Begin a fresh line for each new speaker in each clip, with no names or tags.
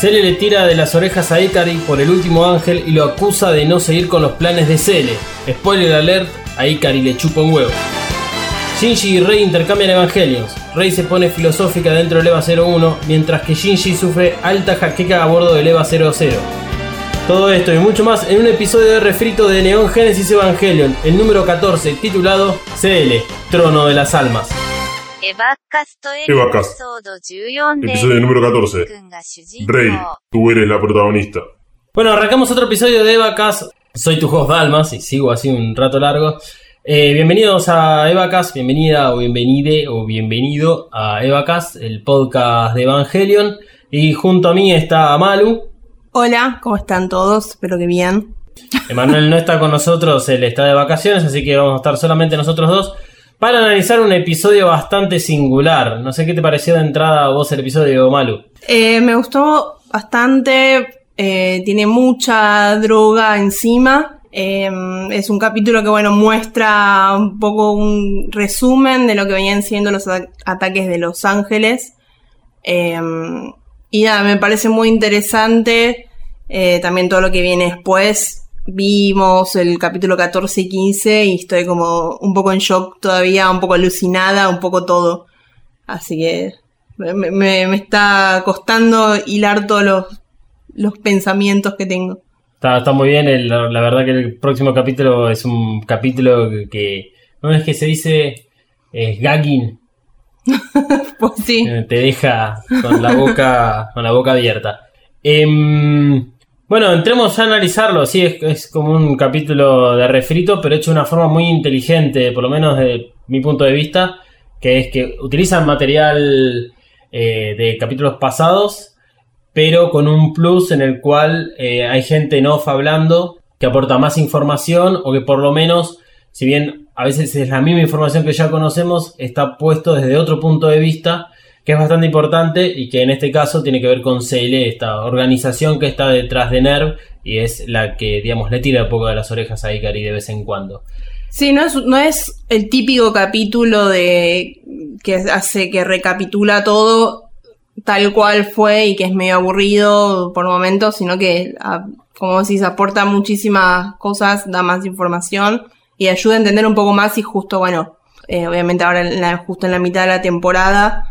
Cele le tira de las orejas a Ikari por el último ángel y lo acusa de no seguir con los planes de Cele. Spoiler alert, a Ikari le chupa un huevo. Shinji y Rei intercambian evangelios. Rei se pone filosófica dentro del EVA 01, mientras que Shinji sufre alta jaqueca a bordo del EVA 00. Todo esto y mucho más en un episodio de refrito de Neon Genesis Evangelion, el número 14, titulado CL, Trono de las Almas.
Evacast
Episodio número 14. Rey, tú eres la protagonista.
Bueno, arrancamos otro episodio de Evacas. Soy tu host Dalmas y sigo así un rato largo. Eh, bienvenidos a Evacas, bienvenida o bienvenide o bienvenido a Evacas, el podcast de Evangelion. Y junto a mí está Malu.
Hola, ¿cómo están todos? Espero que bien.
Emanuel no está con nosotros, él está de vacaciones, así que vamos a estar solamente nosotros dos para analizar un episodio bastante singular. No sé qué te pareció de entrada a vos el episodio, Malu.
Eh, me gustó bastante, eh, tiene mucha droga encima. Eh, es un capítulo que, bueno, muestra un poco un resumen de lo que venían siendo los ata- ataques de Los Ángeles. Eh, y nada, me parece muy interesante eh, también todo lo que viene después. Vimos el capítulo 14 y 15 y estoy como un poco en shock todavía, un poco alucinada, un poco todo. Así que me, me- me está costando hilar todos los, los pensamientos que tengo.
Está, está muy bien, el- la, verdad que el próximo capítulo es un capítulo que, que- no es que se dice es gagging,
Pues sí.
eh, te deja con la boca con la boca abierta. Em, bueno, entremos a analizarlo, sí, es, como un capítulo de refrito, pero hecho de una forma muy inteligente, por lo menos desde mi punto de vista, que es que utilizan material eh, de capítulos pasados, pero con un plus en el cual eh, hay gente en off hablando que aporta más información o que por lo menos, si bien a veces es la misma información que ya conocemos, está puesto desde otro punto de vista que es bastante importante y que en este caso tiene que ver con CL, esta organización que está detrás de NERV y es la que, digamos, le tira un poco de las orejas a Ikari de vez en cuando.
Sí, no es, no es el típico capítulo de que hace que recapitula todo tal cual fue y que es medio aburrido por momentos, sino que, como decís, aporta muchísimas cosas, da más información y ayuda a entender un poco más y justo, bueno, eh, obviamente ahora en la- justo en la mitad de la temporada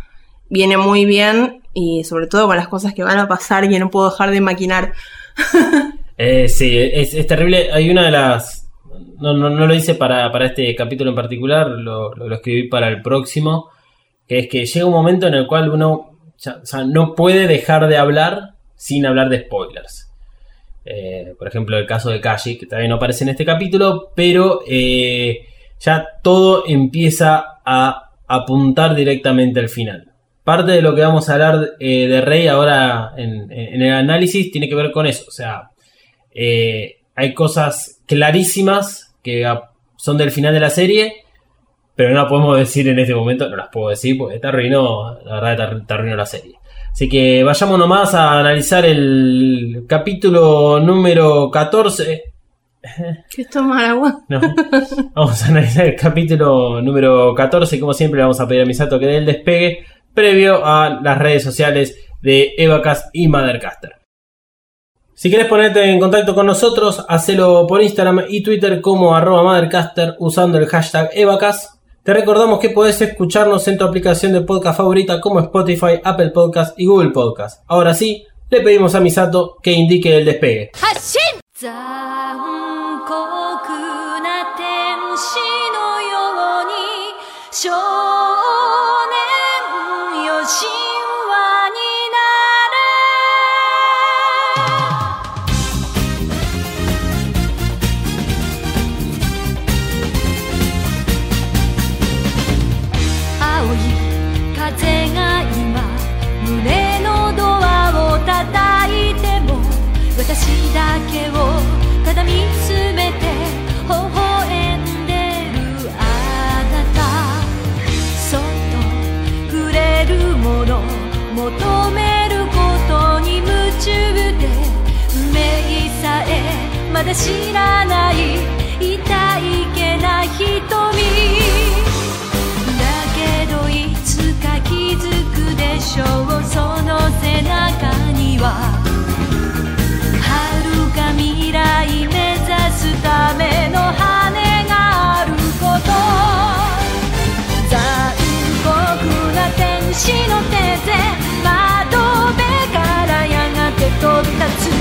viene muy bien y sobre todo con las cosas que van a pasar que no puedo dejar de maquinar.
Eh, sí, es, terrible. Hay una de las. No, no, no lo hice para, para este capítulo en particular, lo, escribí para el próximo. Que es que llega un momento en el cual uno no puede dejar de hablar sin hablar de spoilers. Eh, por ejemplo, el caso de Kaji, que todavía no aparece en este capítulo, pero eh, ya todo empieza a apuntar directamente al final. Parte de lo que vamos a hablar eh, de Rey ahora en, en el análisis tiene que ver con eso. O sea, eh, hay cosas clarísimas que son del final de la serie, pero no las podemos decir en este momento, no las puedo decir porque te arruinó, la verdad te arru- te arruinó la serie. Así que vayamos nomás a analizar el capítulo número 14.
¿Qué tomar agua?
No. Vamos a analizar el capítulo número 14. Como siempre, le vamos a pedir a Misato que dé el despegue previo a las redes sociales de Evacast y Mothercaster. Si quieres ponerte en contacto con nosotros, hacelo por Instagram y Twitter como arroba Mothercaster usando el hashtag Evacast. Te recordamos que podés escucharnos en tu aplicación de podcast favorita como Spotify, Apple Podcast y Google Podcast. Ahora sí, le pedimos a Misato que indique el despegue.
知らない痛いけな瞳だけどいつか気づくでしょうその背中には遥か未来目指すための羽があること残酷な天使の手で窓辺からやがて飛び立つ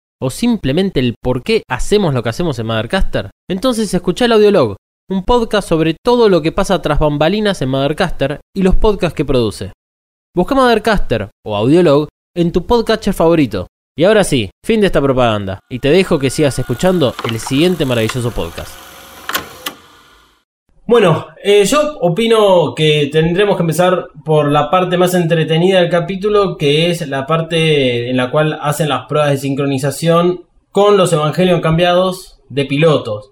O simplemente el por qué hacemos lo que hacemos en Mothercaster? Entonces escucha el Audiolog, un podcast sobre todo lo que pasa tras bambalinas en Mothercaster y los podcasts que produce. Busca Mothercaster o Audiolog en tu podcatcher favorito. Y ahora sí, fin de esta propaganda, y te dejo que sigas escuchando el siguiente maravilloso podcast. Bueno, eh, yo opino que tendremos que empezar por la parte más entretenida del capítulo, que es la parte en la cual hacen las pruebas de sincronización con los evangelios cambiados de pilotos.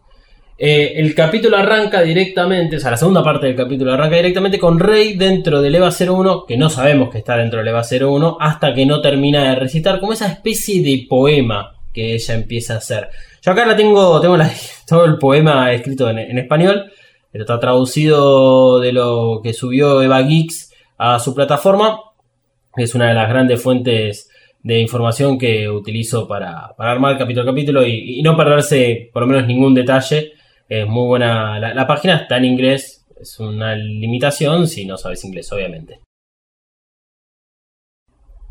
Eh, el capítulo arranca directamente, o sea, la segunda parte del capítulo arranca directamente con Rey dentro del EVA 01, que no sabemos que está dentro del EVA 01, hasta que no termina de recitar, como esa especie de poema que ella empieza a hacer. Yo acá la tengo, tengo todo el poema escrito en español, pero está traducido de lo que subió Eva Geeks a su plataforma. Es una de las grandes fuentes de información que utilizo para, armar capítulo a capítulo y, y no perderse por lo menos ningún detalle. Es muy buena. La página está en inglés. Es una limitación si no sabes inglés, obviamente.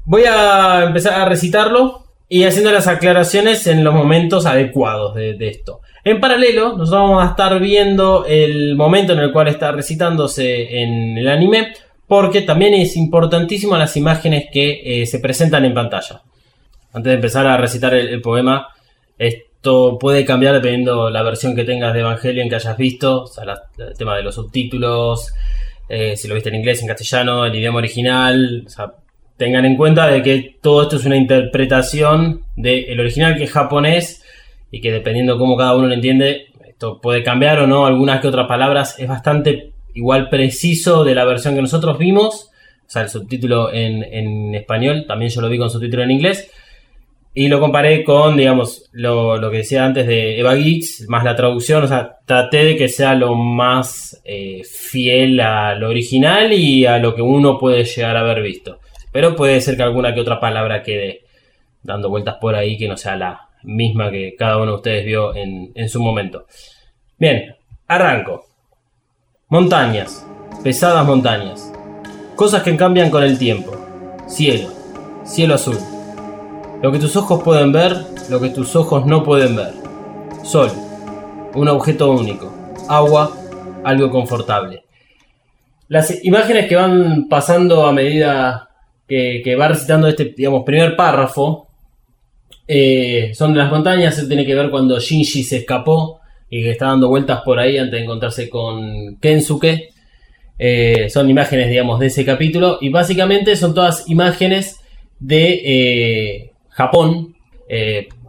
Voy a empezar a recitarlo y haciendo las aclaraciones en los momentos adecuados de, esto. En paralelo, nosotros vamos a estar viendo el momento en el cual está recitándose en el anime, porque también es importantísimo las imágenes que eh, se presentan en pantalla. Antes de empezar a recitar el, poema, esto puede cambiar dependiendo la versión que tengas de Evangelion que hayas visto, o sea, el tema de los subtítulos, eh, si lo viste en inglés, en castellano, el idioma original, o sea, tengan en cuenta de que todo esto es una interpretación del original que es japonés y que dependiendo cómo cada uno lo entiende, esto puede cambiar o no. Algunas que otras palabras, es bastante igual preciso de la versión que nosotros vimos, o sea, el subtítulo en, en español, también yo lo vi con subtítulo en inglés, y lo comparé con, digamos, lo, lo que decía antes de Eva Geeks, más la traducción, o sea, traté de que sea lo más eh, fiel a lo original y a lo que uno puede llegar a haber visto. Pero puede ser que alguna que otra palabra quede dando vueltas por ahí que no sea la misma que cada uno de ustedes vio en, en su momento. Bien, arranco. Montañas, pesadas montañas. Cosas que cambian con el tiempo. Cielo, cielo azul. Lo que tus ojos pueden ver, lo que tus ojos no pueden ver. Sol, un objeto único. Agua, algo confortable. Las imágenes que van pasando a medida que, va recitando este, digamos, primer párrafo, eh, son de las montañas, eso tiene que ver cuando Shinji se escapó y que está dando vueltas por ahí antes de encontrarse con Kensuke. Eh, son imágenes, digamos, de ese capítulo y básicamente son todas imágenes de eh, Japón,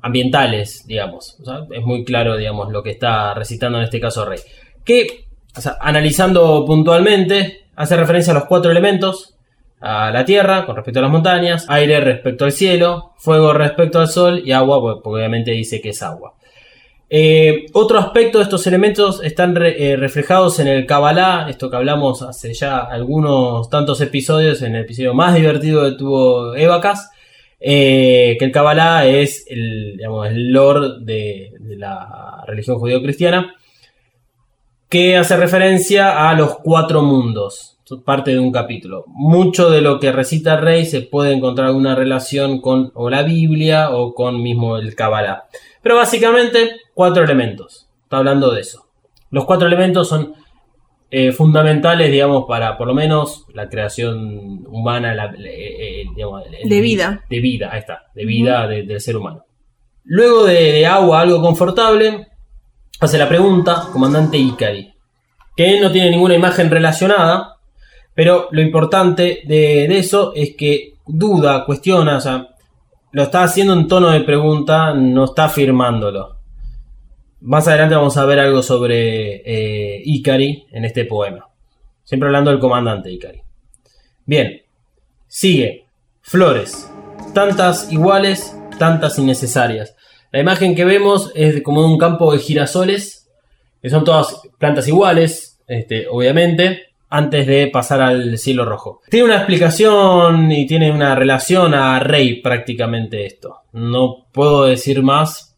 ambientales, digamos. Es muy claro, digamos, lo que está recitando en este caso Rey. Que, analizando puntualmente, hace referencia a los cuatro elementos, a la tierra con respecto a las montañas, aire respecto al cielo, fuego respecto al sol y agua, pues, porque obviamente dice que es agua. Eh, otro aspecto de estos elementos están eh, reflejados en el Kabbalah, esto que hablamos hace ya algunos tantos episodios, en el episodio más divertido que tuvo Evacas, eh, que el Kabbalah es el, digamos, el lore de, la religión judío-cristiana, que hace referencia a los cuatro mundos, parte de un capítulo. Mucho de lo que recita rey se puede encontrar alguna relación con o la Biblia o con mismo el Kabbalah. Pero básicamente cuatro elementos. Está hablando de eso. Los cuatro elementos son eh, fundamentales, digamos, para por lo menos la creación humana, la- eh, eh, digamos, el-
De vida.
De vida, ahí está, de vida de- del ser humano. Luego de, de agua, algo confortable, hace la pregunta, comandante Ikari, que no tiene ninguna imagen relacionada, pero lo importante de, eso es que duda, cuestiona, o sea, lo está haciendo en tono de pregunta, no está afirmándolo. Más adelante vamos a ver algo sobre eh, Ikari en este poema. Siempre hablando del comandante Ikari. Bien, sigue. Flores. Tantas iguales, tantas innecesarias. La imagen que vemos es como de un campo de girasoles, que son todas plantas iguales, este, obviamente, antes de pasar al cielo rojo. Tiene una explicación y tiene una relación a Rey prácticamente esto. No puedo decir más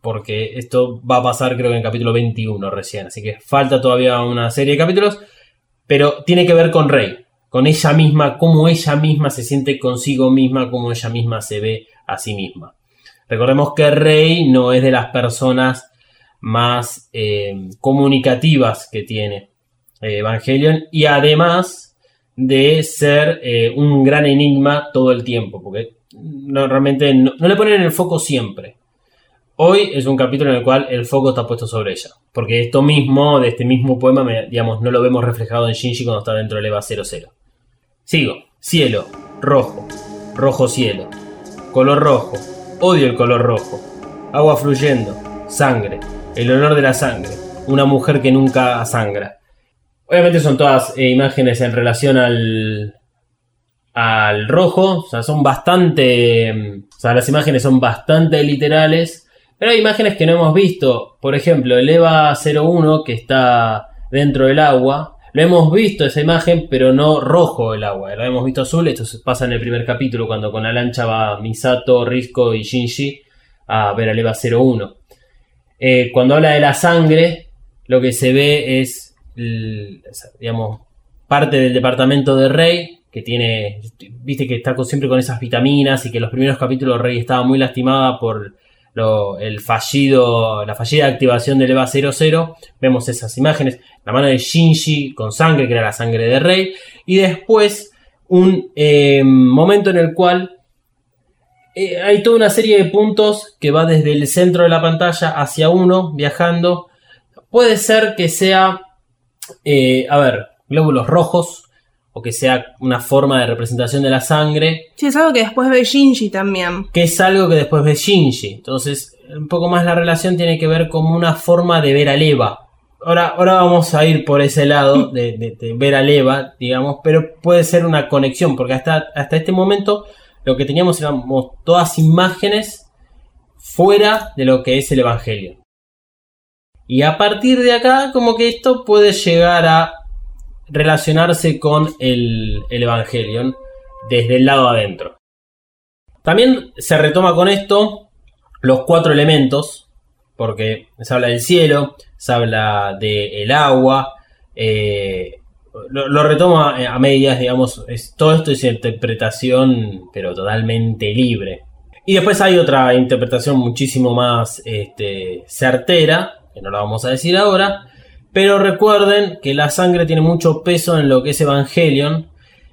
porque esto va a pasar creo que en capítulo 21 recién, así que falta todavía una serie de capítulos, pero tiene que ver con Rey, con ella misma, cómo ella misma se siente consigo misma, cómo ella misma se ve a sí misma. Recordemos que Rey no es de las personas más eh, comunicativas que tiene Evangelion y además de ser eh, un gran enigma todo el tiempo, porque no, realmente no, le ponen el foco siempre. Hoy es un capítulo en el cual el foco está puesto sobre ella. Porque esto mismo, de este mismo poema, digamos, no lo vemos reflejado en Shinji cuando está dentro del EVA 00. Sigo. Cielo. Rojo. Rojo cielo. Color rojo. Odio el color rojo. Agua fluyendo. Sangre. El olor de la sangre. Una mujer que nunca sangra. Obviamente son todas eh, imágenes en relación al, al rojo. O sea, son bastante. mm, O sea, las imágenes son bastante literales. Pero hay imágenes que no hemos visto. Por ejemplo, el EVA 01 que está dentro del agua. Lo hemos visto esa imagen, pero no rojo el agua. Lo hemos visto azul. Esto pasa en el primer capítulo cuando con la lancha va Misato, Risco y Shinji a ver al EVA 01. Eh, cuando habla de la sangre, lo que se ve es, digamos, parte del departamento de Rey, que tiene, viste que está siempre con esas vitaminas y que los primeros capítulos Rey estaba muy lastimada por lo- el fallido, la fallida activación del EVA 00. Vemos esas imágenes, la mano de Shinji con sangre, que era la sangre de Rey, y después un eh, momento en el cual eh, hay toda una serie de puntos que va desde el centro de la pantalla hacia uno, viajando. Puede ser que sea, eh, a ver, glóbulos rojos, o que sea una forma de representación de la sangre,
Sí, es algo que después ve Shinji también.
que es algo que después ve Shinji. Entonces, un poco más la relación tiene que ver como una forma de ver a Eva. Ahora, ahora vamos a ir por ese lado de, de- de ver a Eva, digamos, pero puede ser una conexión, porque hasta, hasta este momento lo que teníamos eran todas imágenes fuera de lo que es el Evangelio. Y a partir de acá, como que esto puede llegar a relacionarse con el, el Evangelion desde el lado adentro. También se retoma con esto los cuatro elementos, porque se habla del cielo, se habla del agua, eh, lo, lo retoma a medias, digamos, es, todo esto es interpretación, pero totalmente libre. Y después hay otra interpretación muchísimo más este, certera, que no la vamos a decir ahora, pero recuerden que la sangre tiene mucho peso en lo que es Evangelion.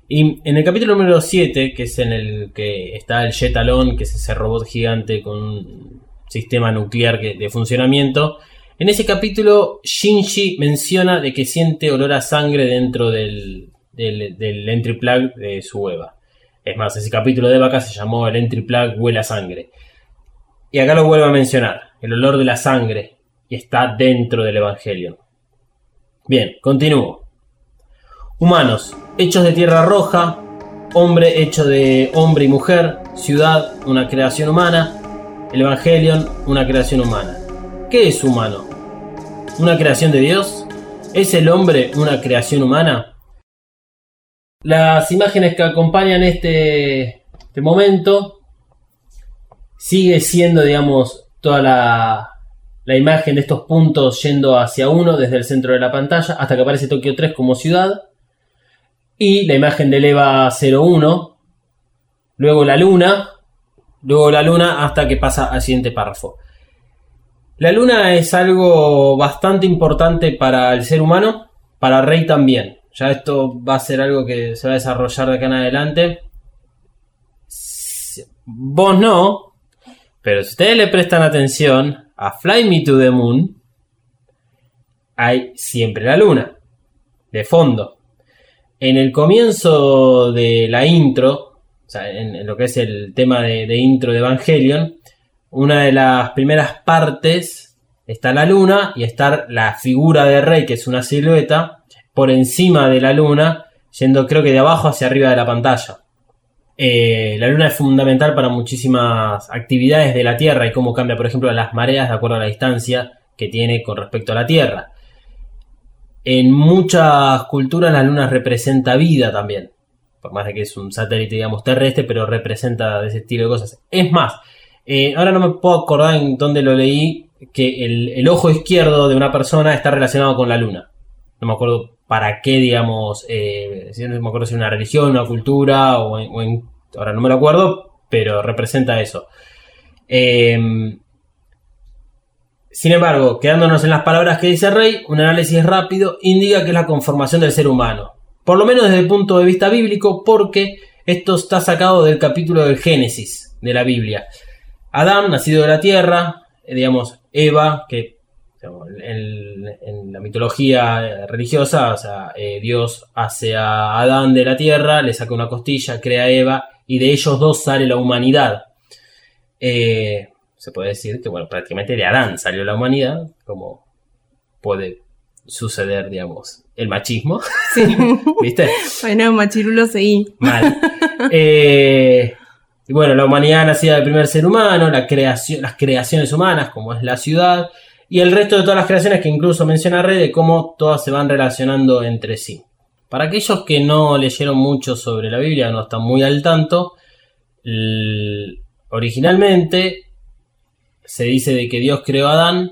Y en el capítulo número 7, que es en el que está el Jetalon, que es ese robot gigante con un sistema nuclear de funcionamiento, en ese capítulo Shinji menciona de que siente olor a sangre dentro del, del, del entry plug de su Eva. Es más, ese capítulo de vaca se llamó el entry plug huele a sangre. Y acá lo vuelvo a mencionar, el olor de la sangre, y está dentro del Evangelion. Bien, continúo. Humanos, hechos de tierra roja, hombre hecho de hombre y mujer, ciudad, una creación humana, el Evangelion, una creación humana. ¿Qué es humano? ¿Una creación de Dios? ¿Es el hombre una creación humana? Las imágenes que acompañan este, este momento sigue siendo, digamos, toda la, la imagen de estos puntos yendo hacia uno desde el centro de la pantalla hasta que aparece Tokio 3 como ciudad. Y la imagen del EVA 01. Luego la luna. Luego la luna hasta que pasa al siguiente párrafo. La luna es algo bastante importante para el ser humano, para Rey también. Ya esto va a ser algo que se va a desarrollar de acá en adelante. Vos no, pero si ustedes le prestan atención a Fly Me to the Moon, hay siempre la luna, de fondo. En el comienzo de la intro o sea, en, lo que es el tema de, de intro de Evangelion, una de las primeras partes está la luna y está la figura de Rey, que es una silueta, por encima de la luna, yendo creo que de abajo hacia arriba de la pantalla. Eh, la luna es fundamental para muchísimas actividades de la Tierra y cómo cambia, por ejemplo, las mareas de acuerdo a la distancia que tiene con respecto a la Tierra. En muchas culturas la luna representa vida también. Por más de que es un satélite, digamos, terrestre, pero representa ese estilo de cosas. Es más, eh, ahora no me puedo acordar en dónde lo leí, que el, el ojo izquierdo de una persona está relacionado con la luna. No me acuerdo para qué, digamos, eh, no me acuerdo si una religión, una cultura, o en, ahora no me lo acuerdo, pero representa eso. Eh, sin embargo, quedándonos en las palabras que dice Rey, un análisis rápido indica que es la conformación del ser humano. Por lo menos desde el punto de vista bíblico, porque esto está sacado del capítulo del Génesis de la Biblia. Adán, nacido de la tierra, eh, digamos, Eva, que en, en la mitología eh, religiosa, o sea, eh, Dios hace a Adán de la tierra, le saca una costilla, crea a Eva, y de ellos dos sale la humanidad. Eh, se puede decir que, bueno, prácticamente de Adán salió la humanidad, como puede suceder, digamos, el machismo,
Sí.
¿viste?
bueno, machirulo seguí.
Mal. Eh, y bueno, la humanidad nacida del primer ser humano, la creación, las creaciones humanas, como es la ciudad, y el resto de todas las creaciones que incluso menciona Rey, de cómo todas se van relacionando entre sí. Para aquellos que no leyeron mucho sobre la Biblia, no están muy al tanto, originalmente se dice de que Dios creó a Adán,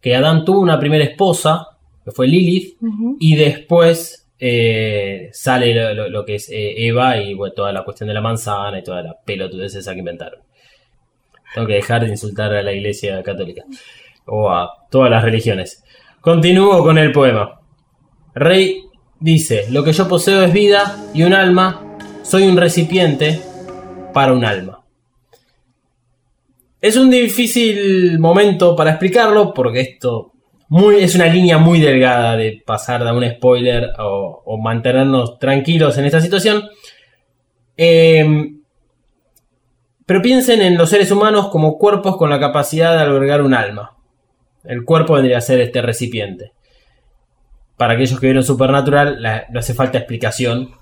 que Adán tuvo una primera esposa, que fue Lilith, y después eh, sale lo, lo- lo que es eh, Eva y bueno, toda la cuestión de la manzana y toda la pelotudez esa que inventaron. Tengo que dejar de insultar a la iglesia católica o a todas las religiones. Continúo con el poema. Rey dice, lo que yo poseo es vida y un alma, soy un recipiente para un alma. Es un difícil momento para explicarlo porque esto es una línea muy delgada de pasar de un spoiler o, o mantenernos tranquilos en esta situación. Eh, pero piensen en los seres humanos como cuerpos con la capacidad de albergar un alma. El cuerpo vendría a ser este recipiente. Para aquellos que vieron Supernatural, la- no hace falta explicación,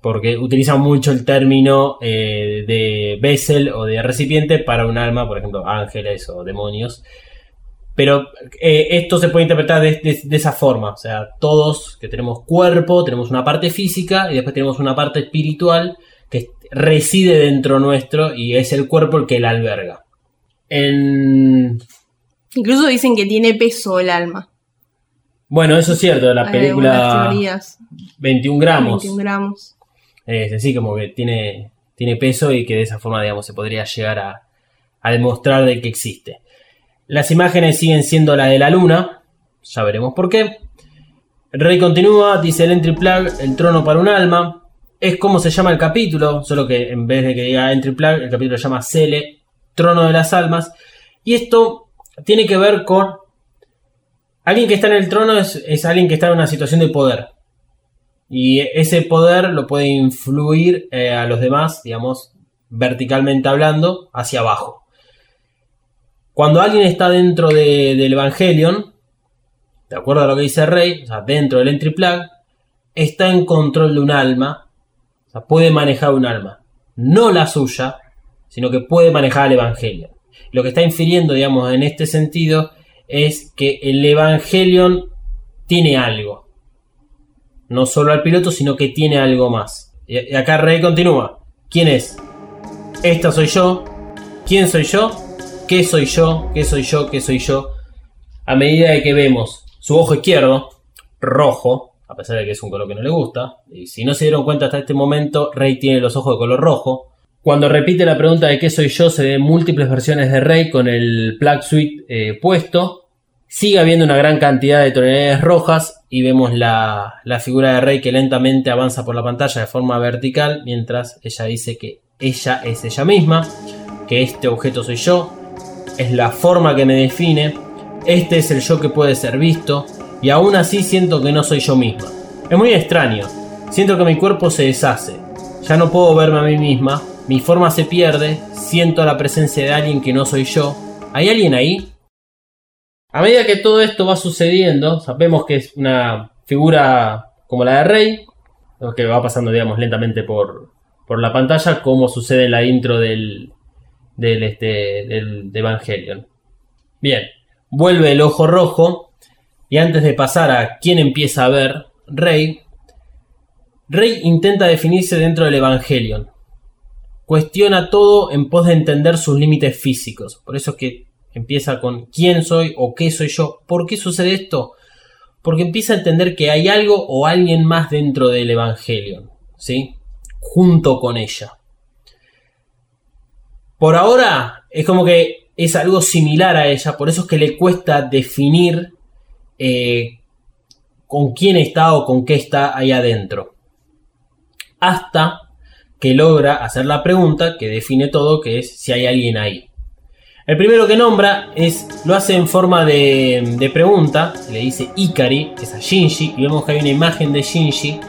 porque utilizan mucho el término eh, de vessel o de recipiente para un alma, por ejemplo, ángeles o demonios. Pero eh, esto se puede interpretar de, de- de esa forma. O sea, todos que tenemos cuerpo, tenemos una parte física y después tenemos una parte espiritual que reside dentro nuestro y es el cuerpo el que la alberga. En...
Incluso dicen que tiene peso el alma.
Bueno, eso es cierto, la
Hay
película
algunas teorías.
21 gramos.
21 gramos.
Es así como que tiene, tiene peso y que de esa forma, digamos, se podría llegar a, a demostrar de que existe. Las imágenes siguen siendo la de la luna, ya veremos por qué. El rey continúa, dice el entry plug, el trono para un alma. Es como se llama el capítulo, solo que en vez de que diga entry plug, el capítulo se llama Cele, trono de las almas. Y esto tiene que ver con... Alguien que está en el trono es, es alguien que está en una situación de poder. Y ese poder lo puede influir eh, a los demás, digamos, verticalmente hablando, hacia abajo. Cuando alguien está dentro de- del Evangelion, de acuerdo a lo que dice Rey, o sea, dentro del entry plug, está en control de un alma, o sea, puede manejar un alma. No la suya, sino que puede manejar el Evangelion. Lo que está infiriendo, digamos, en este sentido, es que el Evangelion tiene algo no solo al piloto, sino que tiene algo más. Y acá Rey continúa. ¿Quién es? Esta soy yo. ¿Quién soy yo? ¿Qué soy yo? ¿Qué soy yo? ¿Qué soy yo? A medida de que vemos su ojo izquierdo, rojo, a pesar de que es un color que no le gusta, y si no se dieron cuenta hasta este momento, Rey tiene los ojos de color rojo. Cuando repite la pregunta de qué soy yo, se ven múltiples versiones de Rey con el plug suite eh, puesto. Sigue habiendo una gran cantidad de tonalidades rojas y vemos la, la figura de Rey que lentamente avanza por la pantalla de forma vertical mientras ella dice que ella es ella misma, que este objeto soy yo, es la forma que me define, este es el yo que puede ser visto y aún así siento que no soy yo misma. Es muy extraño, siento que mi cuerpo se deshace, Ya no puedo verme a mí misma. Mi forma se pierde. Siento la presencia de alguien que no soy yo. ¿Hay alguien ahí? A medida que todo esto va sucediendo, sabemos que es una figura como la de Rey, lo que va pasando, digamos, lentamente por, por la pantalla, como sucede en la intro del, del, este, del de Evangelion. Bien, vuelve el ojo rojo, y antes de pasar a quién empieza a ver, Rey, Rey intenta definirse dentro del Evangelion. Cuestiona todo en pos de entender sus límites físicos. Por eso es que empieza con quién soy o qué soy yo. ¿Por qué sucede esto? Porque empieza a entender que hay algo o alguien más dentro del Evangelion. ¿Sí? Junto con ella. Por ahora es como que es algo similar a ella. Por eso es que le cuesta definir eh, con quién está o con qué está ahí adentro. Hasta que logra hacer la pregunta que define todo, que es si hay alguien ahí. El primero que nombra es, lo hace en forma de, de pregunta, le dice Ikari, es a Shinji, y vemos que hay una imagen de Shinji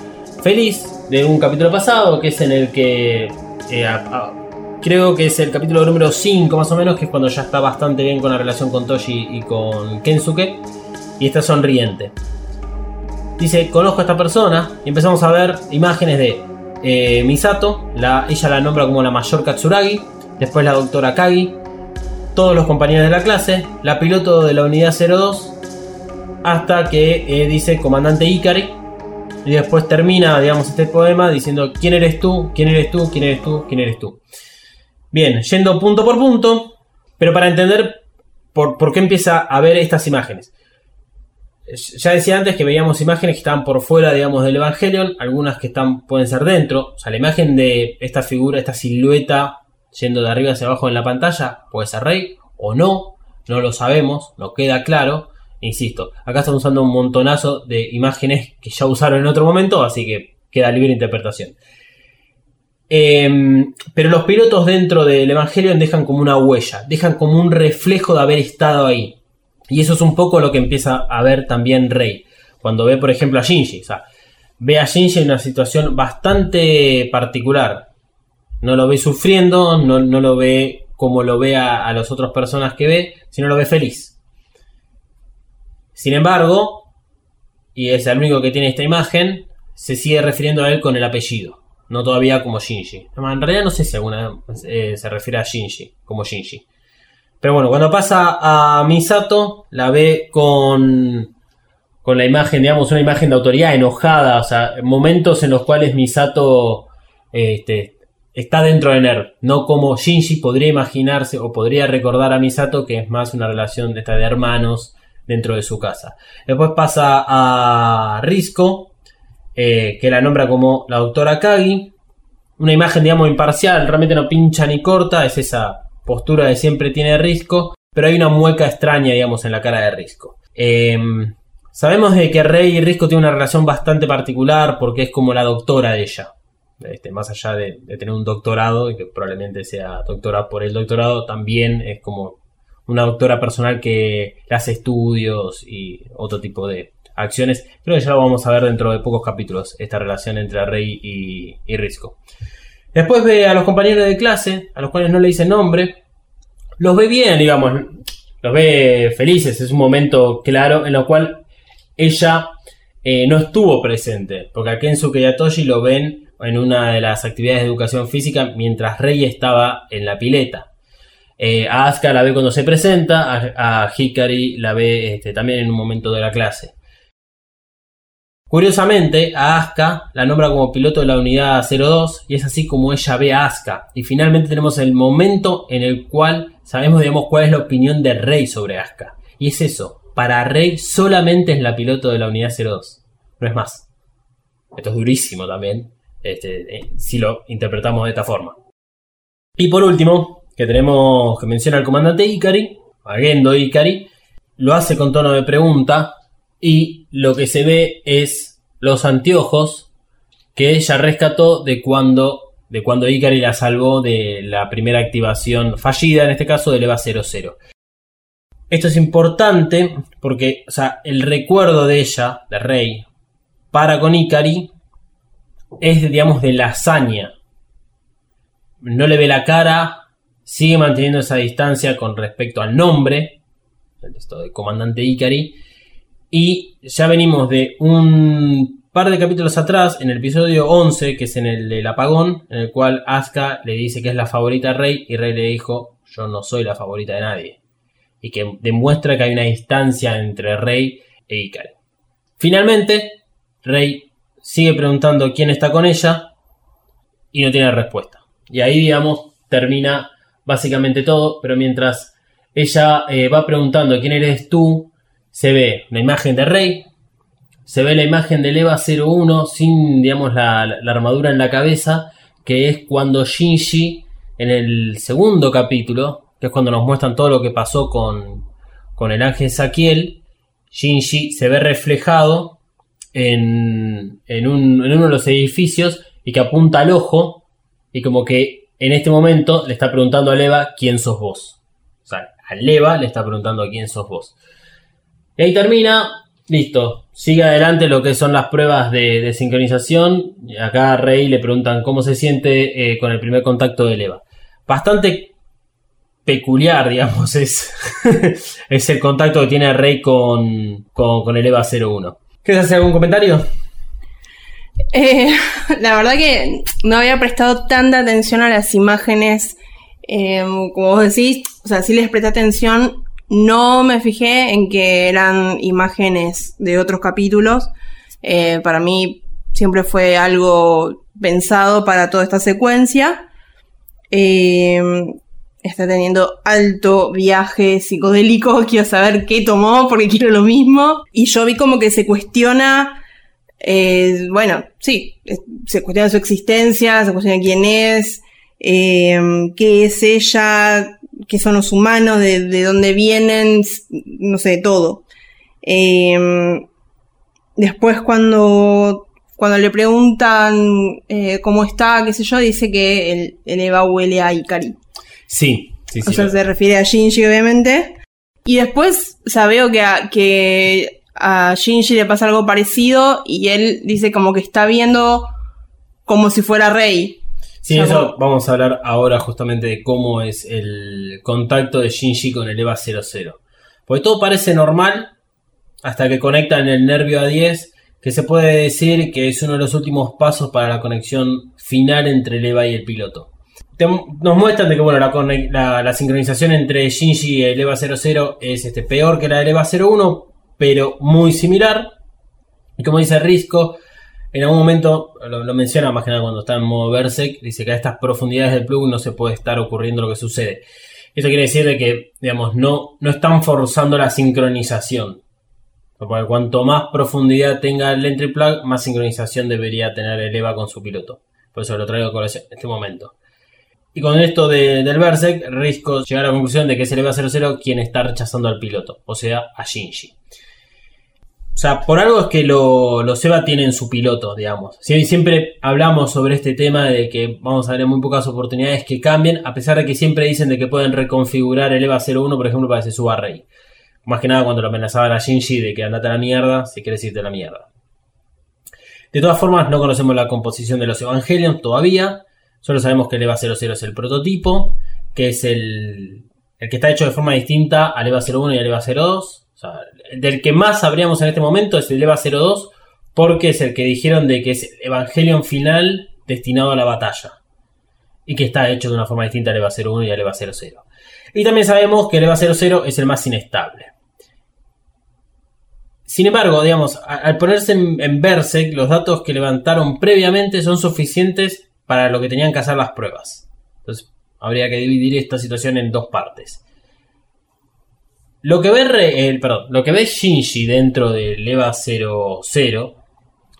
feliz de un capítulo pasado, que es en el que eh, creo que es el capítulo número 5 más o menos, que es cuando ya está bastante bien con la relación con Toshi y con Kensuke, y está sonriente. Dice, conozco a esta persona, y empezamos a ver imágenes de eh, Misato, la, ella la nombra como la mayor Katsuragi, después la doctora Kagi, todos los compañeros de la clase, la piloto de la unidad 02, hasta que eh, dice comandante Ikari, y después termina, digamos, este poema diciendo quién eres tú, quién eres tú, quién eres tú, quién eres tú. Bien, yendo punto por punto, pero para entender por, por qué empieza a ver estas imágenes. Ya decía antes que veíamos imágenes que estaban por fuera, digamos, del Evangelion, algunas que están, pueden ser dentro. O sea, la imagen de esta figura, esta silueta, yendo de arriba hacia abajo en la pantalla, puede ser Rey o no, no lo sabemos, no queda claro. Insisto, acá están usando un montonazo de imágenes que ya usaron en otro momento, así que queda libre interpretación. Em, pero los pilotos dentro del Evangelion dejan como una huella, dejan como un reflejo de haber estado ahí. Y eso es un poco lo que empieza a ver también Rey. Cuando ve, por ejemplo, a Shinji. O sea, ve a Shinji en una situación bastante particular. No lo ve sufriendo, no, lo ve como lo ve a, a las otras personas que ve, sino lo ve feliz. Sin embargo, y es el único que tiene esta imagen, se sigue refiriendo a él con el apellido. No todavía como Shinji. En realidad no sé si alguna eh, se refiere a Shinji como Shinji. Pero bueno, cuando pasa a Misato, la ve con, con la imagen, digamos, una imagen de autoridad enojada. O sea, momentos en los cuales Misato este, está dentro de Ner. No como Shinji podría imaginarse o podría recordar a Misato, que es más una relación de, de hermanos dentro de su casa. Después pasa a Risco, eh, que la nombra como la doctora Kagi. Una imagen, digamos, imparcial, realmente no pincha ni corta, es esa postura de siempre tiene Risco, pero hay una mueca extraña, digamos, en la cara de Risco. Eh, sabemos de que Rey y Risco tienen una relación bastante particular porque es como la doctora de ella. Este, más allá de, de, tener un doctorado y que probablemente sea doctora por el doctorado, también es como una doctora personal que hace estudios y otro tipo de acciones. Creo que ya lo vamos a ver dentro de pocos capítulos, esta relación entre Rey y, y Risco. Después ve a los compañeros de clase, a los cuales no le dice nombre. Los ve bien, digamos. Los ve felices. Es un momento claro en el cual ella eh, no estuvo presente. Porque a Kensuke y a lo ven en una de las actividades de educación física mientras Rey estaba en la pileta. Eh, a Asuka la ve cuando se presenta. A, a Hikari la ve este, también en un momento de la clase. Curiosamente, a Asuka la nombra como piloto de la unidad 02 y es así como ella ve a Asuka. Y finalmente tenemos el momento en el cual sabemos, digamos, cuál es la opinión de Rey sobre Asuka. Y es eso, para Rey solamente es la piloto de la unidad 02, no es más. Esto es durísimo también, este, eh, si lo interpretamos de esta forma. Y por último, que tenemos que mencionar al comandante Ikari, Agendo Ikari, lo hace con tono de pregunta y lo que se ve es los anteojos que ella rescató de cuando, de cuando Ikari la salvó de la primera activación fallida, en este caso del EVA 00. Esto es importante porque el recuerdo de ella, de Rey, para con Ikari, es digamos de la hazaña no le ve la cara, sigue manteniendo esa distancia con respecto al nombre, esto de comandante Ikari, y ya venimos de un par de capítulos atrás, en el episodio 11, que es en el del apagón, en el cual Asuka le dice que es la favorita de Rey y Rey le dijo, yo no soy la favorita de nadie. Y que demuestra que hay una distancia entre Rey e Ikari. Finalmente, Rey sigue preguntando quién está con ella y no tiene respuesta. Y ahí, digamos, termina básicamente todo, pero mientras ella eh, va preguntando quién eres tú, se ve la imagen de Rey, se ve la imagen del EVA 01 sin, digamos, la, la armadura en la cabeza, que es cuando Shinji, en el segundo capítulo, que es cuando nos muestran todo lo que pasó con, con el ángel Saquiel, Shinji se ve reflejado en, en, un- en uno de los edificios y que apunta al ojo y como que en este momento le está preguntando a Leva quién sos vos. O sea, a Leva le está preguntando quién sos vos. Y ahí termina, listo. Sigue adelante lo que son las pruebas de, sincronización. Acá a Rey le preguntan cómo se siente eh, con el primer contacto de Leva. Bastante peculiar, digamos, es, es el contacto que tiene Rey con, con, con el EVA 01. ¿Quieres hacer algún comentario?
Eh, la verdad que no había prestado tanta atención a las imágenes. eh, como vos decís, o sea, sí les presté atención. No me fijé en que eran imágenes de otros capítulos. Eh, para mí siempre fue algo pensado para toda esta secuencia. Eh, está teniendo alto viaje psicodélico. Quiero saber qué tomó porque quiero lo mismo. Y yo vi como que se cuestiona eh, bueno, sí, se cuestiona su existencia, se cuestiona quién es, eh, qué es ella, qué son los humanos, de, de dónde vienen, no sé, todo. Eh, después cuando, cuando le preguntan eh, cómo está, qué sé yo, dice que el, el Eva huele a Ikari.
Sí, sí, sí.
O sea,
lo-
se refiere a Shinji, obviamente. Y después, o sea, veo que a, que a Shinji le pasa algo parecido y él dice como que está viendo como si fuera rey.
Sí, eso vamos a hablar ahora justamente de cómo es el contacto de Shinji con el EVA 00. Porque todo parece normal hasta que conectan el nervio A10, que se puede decir que es uno de los últimos pasos para la conexión final entre el EVA y el piloto. Te- nos muestran de que bueno, la, conec- la- la sincronización entre Shinji y el EVA 00 es este, peor que la del EVA 01, pero muy similar. Y como dice Risco, en algún momento, lo, menciona más que nada cuando está en modo Berserk, dice que a estas profundidades del plug no se puede estar ocurriendo lo que sucede. Eso quiere decir de que, digamos, no, no están forzando la sincronización. Porque cuanto más profundidad tenga el entry plug, más sincronización debería tener el EVA con su piloto. Por eso lo traigo a colación en este momento. Y con esto de- del Berserk, Risco llega a la conclusión de que es el EVA 00 quien está rechazando al piloto, o sea, a Shinji. O sea, por algo es que lo- los EVA tienen su piloto, digamos. Sie- Siempre hablamos sobre este tema de que vamos a en muy pocas oportunidades que cambien, a pesar de que siempre dicen de que pueden reconfigurar el EVA 01, por ejemplo, para que se suba a Rey. Más que nada cuando lo amenazaban a Shinji de que andate a la mierda, si quieres irte a la mierda. De todas formas, no conocemos la composición de los Evangelions todavía. Solo sabemos que el EVA 00 es el prototipo, que es el, el que está hecho de forma distinta al EVA 01 y al EVA 02. Del que más sabríamos en este momento es el EVA 02, porque es el que dijeron de que es el Evangelion final destinado a la batalla. Y que está hecho de una forma distinta al EVA 01 y al EVA 00. Y también sabemos que el EVA 00 es el más inestable. Sin embargo, digamos, al ponerse en, en Berserk, los datos que levantaron previamente son suficientes para lo que tenían que hacer las pruebas. Entonces, habría que dividir esta situación en dos partes. Lo que ve, perdón, lo que ve Shinji dentro del EVA 00,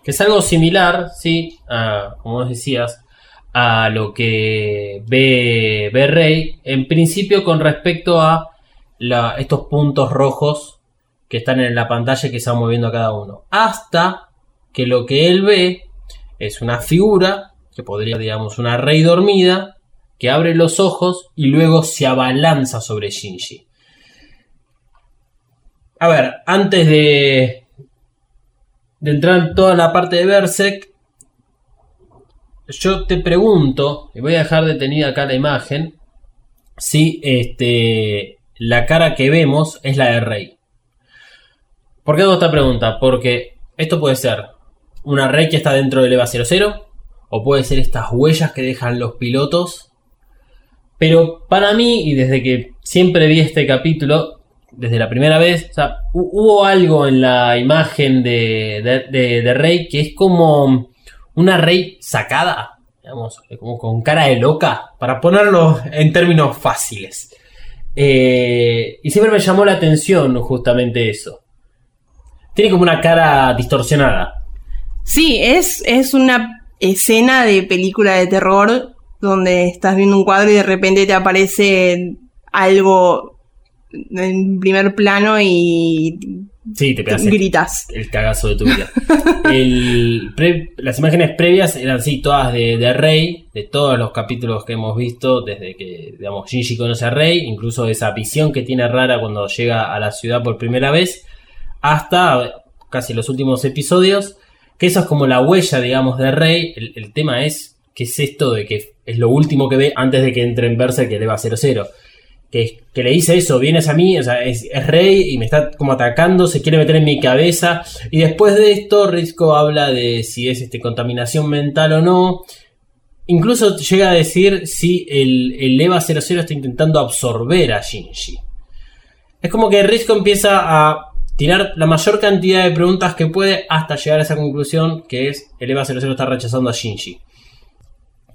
que es algo similar, sí, a, como decías, a lo que ve, ve Rey, en principio con respecto a estos puntos rojos que están en la pantalla y que se van moviendo a cada uno. Hasta que lo que él ve es una figura, que podría, digamos, una rey dormida, que abre los ojos y luego se abalanza sobre Shinji. A ver, antes de, de entrar en toda la parte de Berserk, yo te pregunto, y voy a dejar detenida acá la imagen, si este, la cara que vemos es la de Rey. ¿Por qué hago esta pregunta? Porque esto puede ser una Rey que está dentro del EVA 00, o puede ser estas huellas que dejan los pilotos. Pero para mí, y desde que siempre vi este capítulo, desde la primera vez, o sea, hu- hubo algo en la imagen de, de, de- Rey que es como una Rey sacada, digamos, como con cara de loca, para ponerlo en términos fáciles. Eh, y siempre me llamó la atención justamente eso. Tiene como una cara distorsionada.
Sí, es, es una escena de película de terror donde estás viendo un cuadro y de repente te aparece algo en primer plano y
Sí, te pegas
gritas.
el cagazo de tu vida. El pre- las imágenes previas eran sí todas de, de Rey, de todos los capítulos que hemos visto desde que digamos Shinji conoce a Rey, incluso esa visión que tiene rara cuando llega a la ciudad por primera vez, hasta casi los últimos episodios, que eso es como la huella, digamos, de Rey. El, el tema es, ¿qué es esto de que es lo último que ve antes de que entre en Berserk que le va 0-0? Que, le dice eso, vienes a mí, o sea, es, es rey y me está como atacando, se quiere meter en mi cabeza. Y después de esto, Risco habla de si es este, contaminación mental o no. Incluso llega a decir si el, el EVA 00 está intentando absorber a Shinji. Es como que Risco empieza a tirar la mayor cantidad de preguntas que puede hasta llegar a esa conclusión que es el EVA 00 está rechazando a Shinji.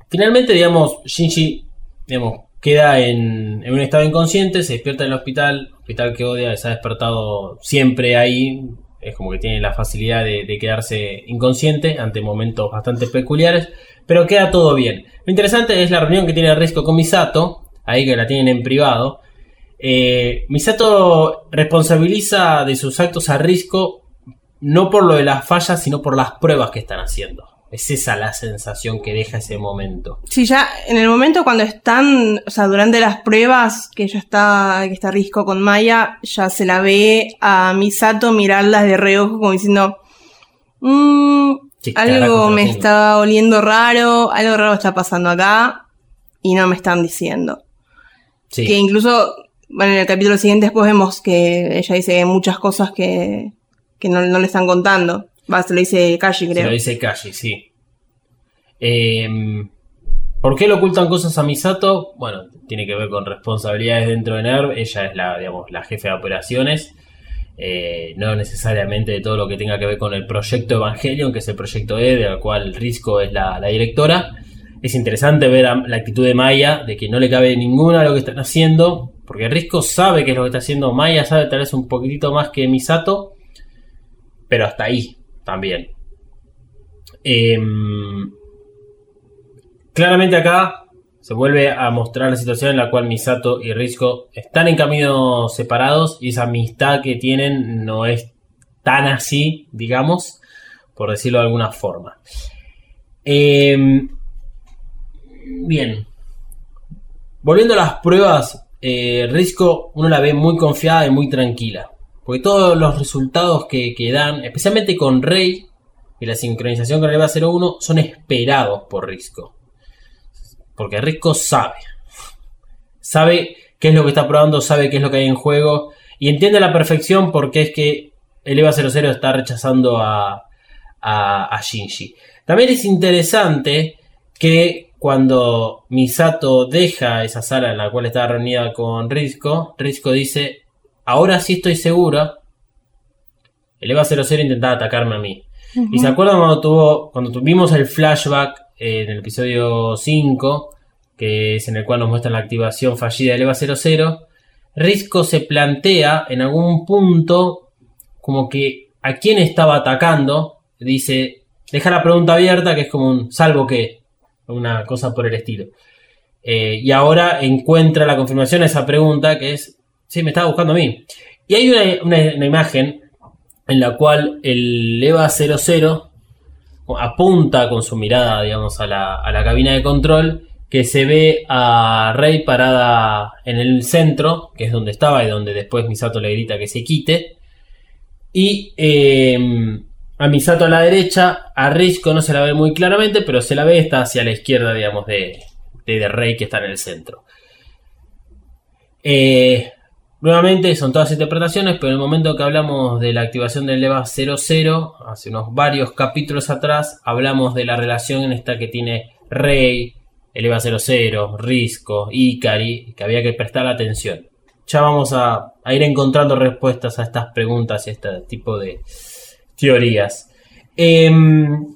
Finalmente, digamos, Shinji, digamos, queda en, un estado inconsciente, se despierta en el hospital, hospital que odia, se ha despertado siempre ahí, es como que tiene la facilidad de, de quedarse inconsciente ante momentos bastante peculiares, pero queda todo bien. Lo interesante es la reunión que tiene Risco con Misato, ahí que la tienen en privado. Eh, Misato responsabiliza de sus actos a Risco no por lo de las fallas, sino por las pruebas que están haciendo. Es esa la sensación que deja ese momento.
Sí, ya en el momento cuando están, o sea, durante las pruebas que ya está, que está Risco con Maya, ya se la ve a Misato mirarlas de reojo como diciendo, "Mm,
¿Qué carajo
algo me
haciendo?".
está oliendo raro, algo raro está pasando acá y no me están diciendo.
Sí.
Que incluso, bueno, en el capítulo siguiente después vemos que ella dice muchas cosas que, que no, no le están contando. Va, se lo dice Kashi,
Se
creo.
lo dice Kashi, sí. Em, ¿Por qué le ocultan cosas a Misato? Bueno, tiene que ver con responsabilidades dentro de NERV. Ella es la, digamos, la jefe de operaciones. Eh, no necesariamente de todo lo que tenga que ver con el proyecto Evangelion, que es el proyecto E, del cual Risco es la, la directora. Es interesante ver a- la actitud de Maya, de que no le cabe ninguna a lo que están haciendo, porque Risco sabe qué es lo que está haciendo. Maya sabe tal vez un poquitito más que Misato, pero hasta ahí también. Em, claramente acá se vuelve a mostrar la situación en la cual Misato y Risco están en caminos separados y esa amistad que tienen no es tan así, digamos, por decirlo de alguna forma. Em, bien. Volviendo a las pruebas, eh, Risco uno la ve muy confiada y muy tranquila. Porque todos los resultados que, que dan, especialmente con Rey y la sincronización con el EVA 01, son esperados por Risco. Porque Risco sabe. Sabe qué es lo que está probando, sabe qué es lo que hay en juego. Y entiende a la perfección por qué es que el EVA 00 está rechazando a, a, a Shinji. También es interesante que cuando Misato deja esa sala en la cual estaba reunida con Risco, Risco dice, ahora sí estoy segura, el EVA 00 intentaba atacarme a mí. Y se acuerdan cuando tuvo, cuando tuvimos el flashback eh, en el episodio 5, que es en el cual nos muestran la activación fallida del EVA 00, Risco se plantea en algún punto como que a quién estaba atacando, dice, deja la pregunta abierta, que es como un salvo que, una cosa por el estilo. Eh, y ahora encuentra la confirmación a esa pregunta que es, sí, me estaba buscando a mí. Y hay una, una- imagen en la cual el EVA 00 apunta con su mirada, digamos, a la, a la cabina de control, que se ve a Rey parada en el centro, que es donde estaba y donde después Misato le grita que se quite. Y eh, a Misato a la derecha, a Risco no se la ve muy claramente, pero se la ve está hacia la izquierda, digamos, de, de, de Rey que está en el centro. Eh, nuevamente son todas interpretaciones, pero en el momento que hablamos de la activación del EVA 00, hace unos varios capítulos atrás, hablamos de la relación en esta que tiene Rey, el EVA 00, Risco, Ikari, que había que prestar atención. Ya vamos a, a ir encontrando respuestas a estas preguntas y a este tipo de teorías. Em,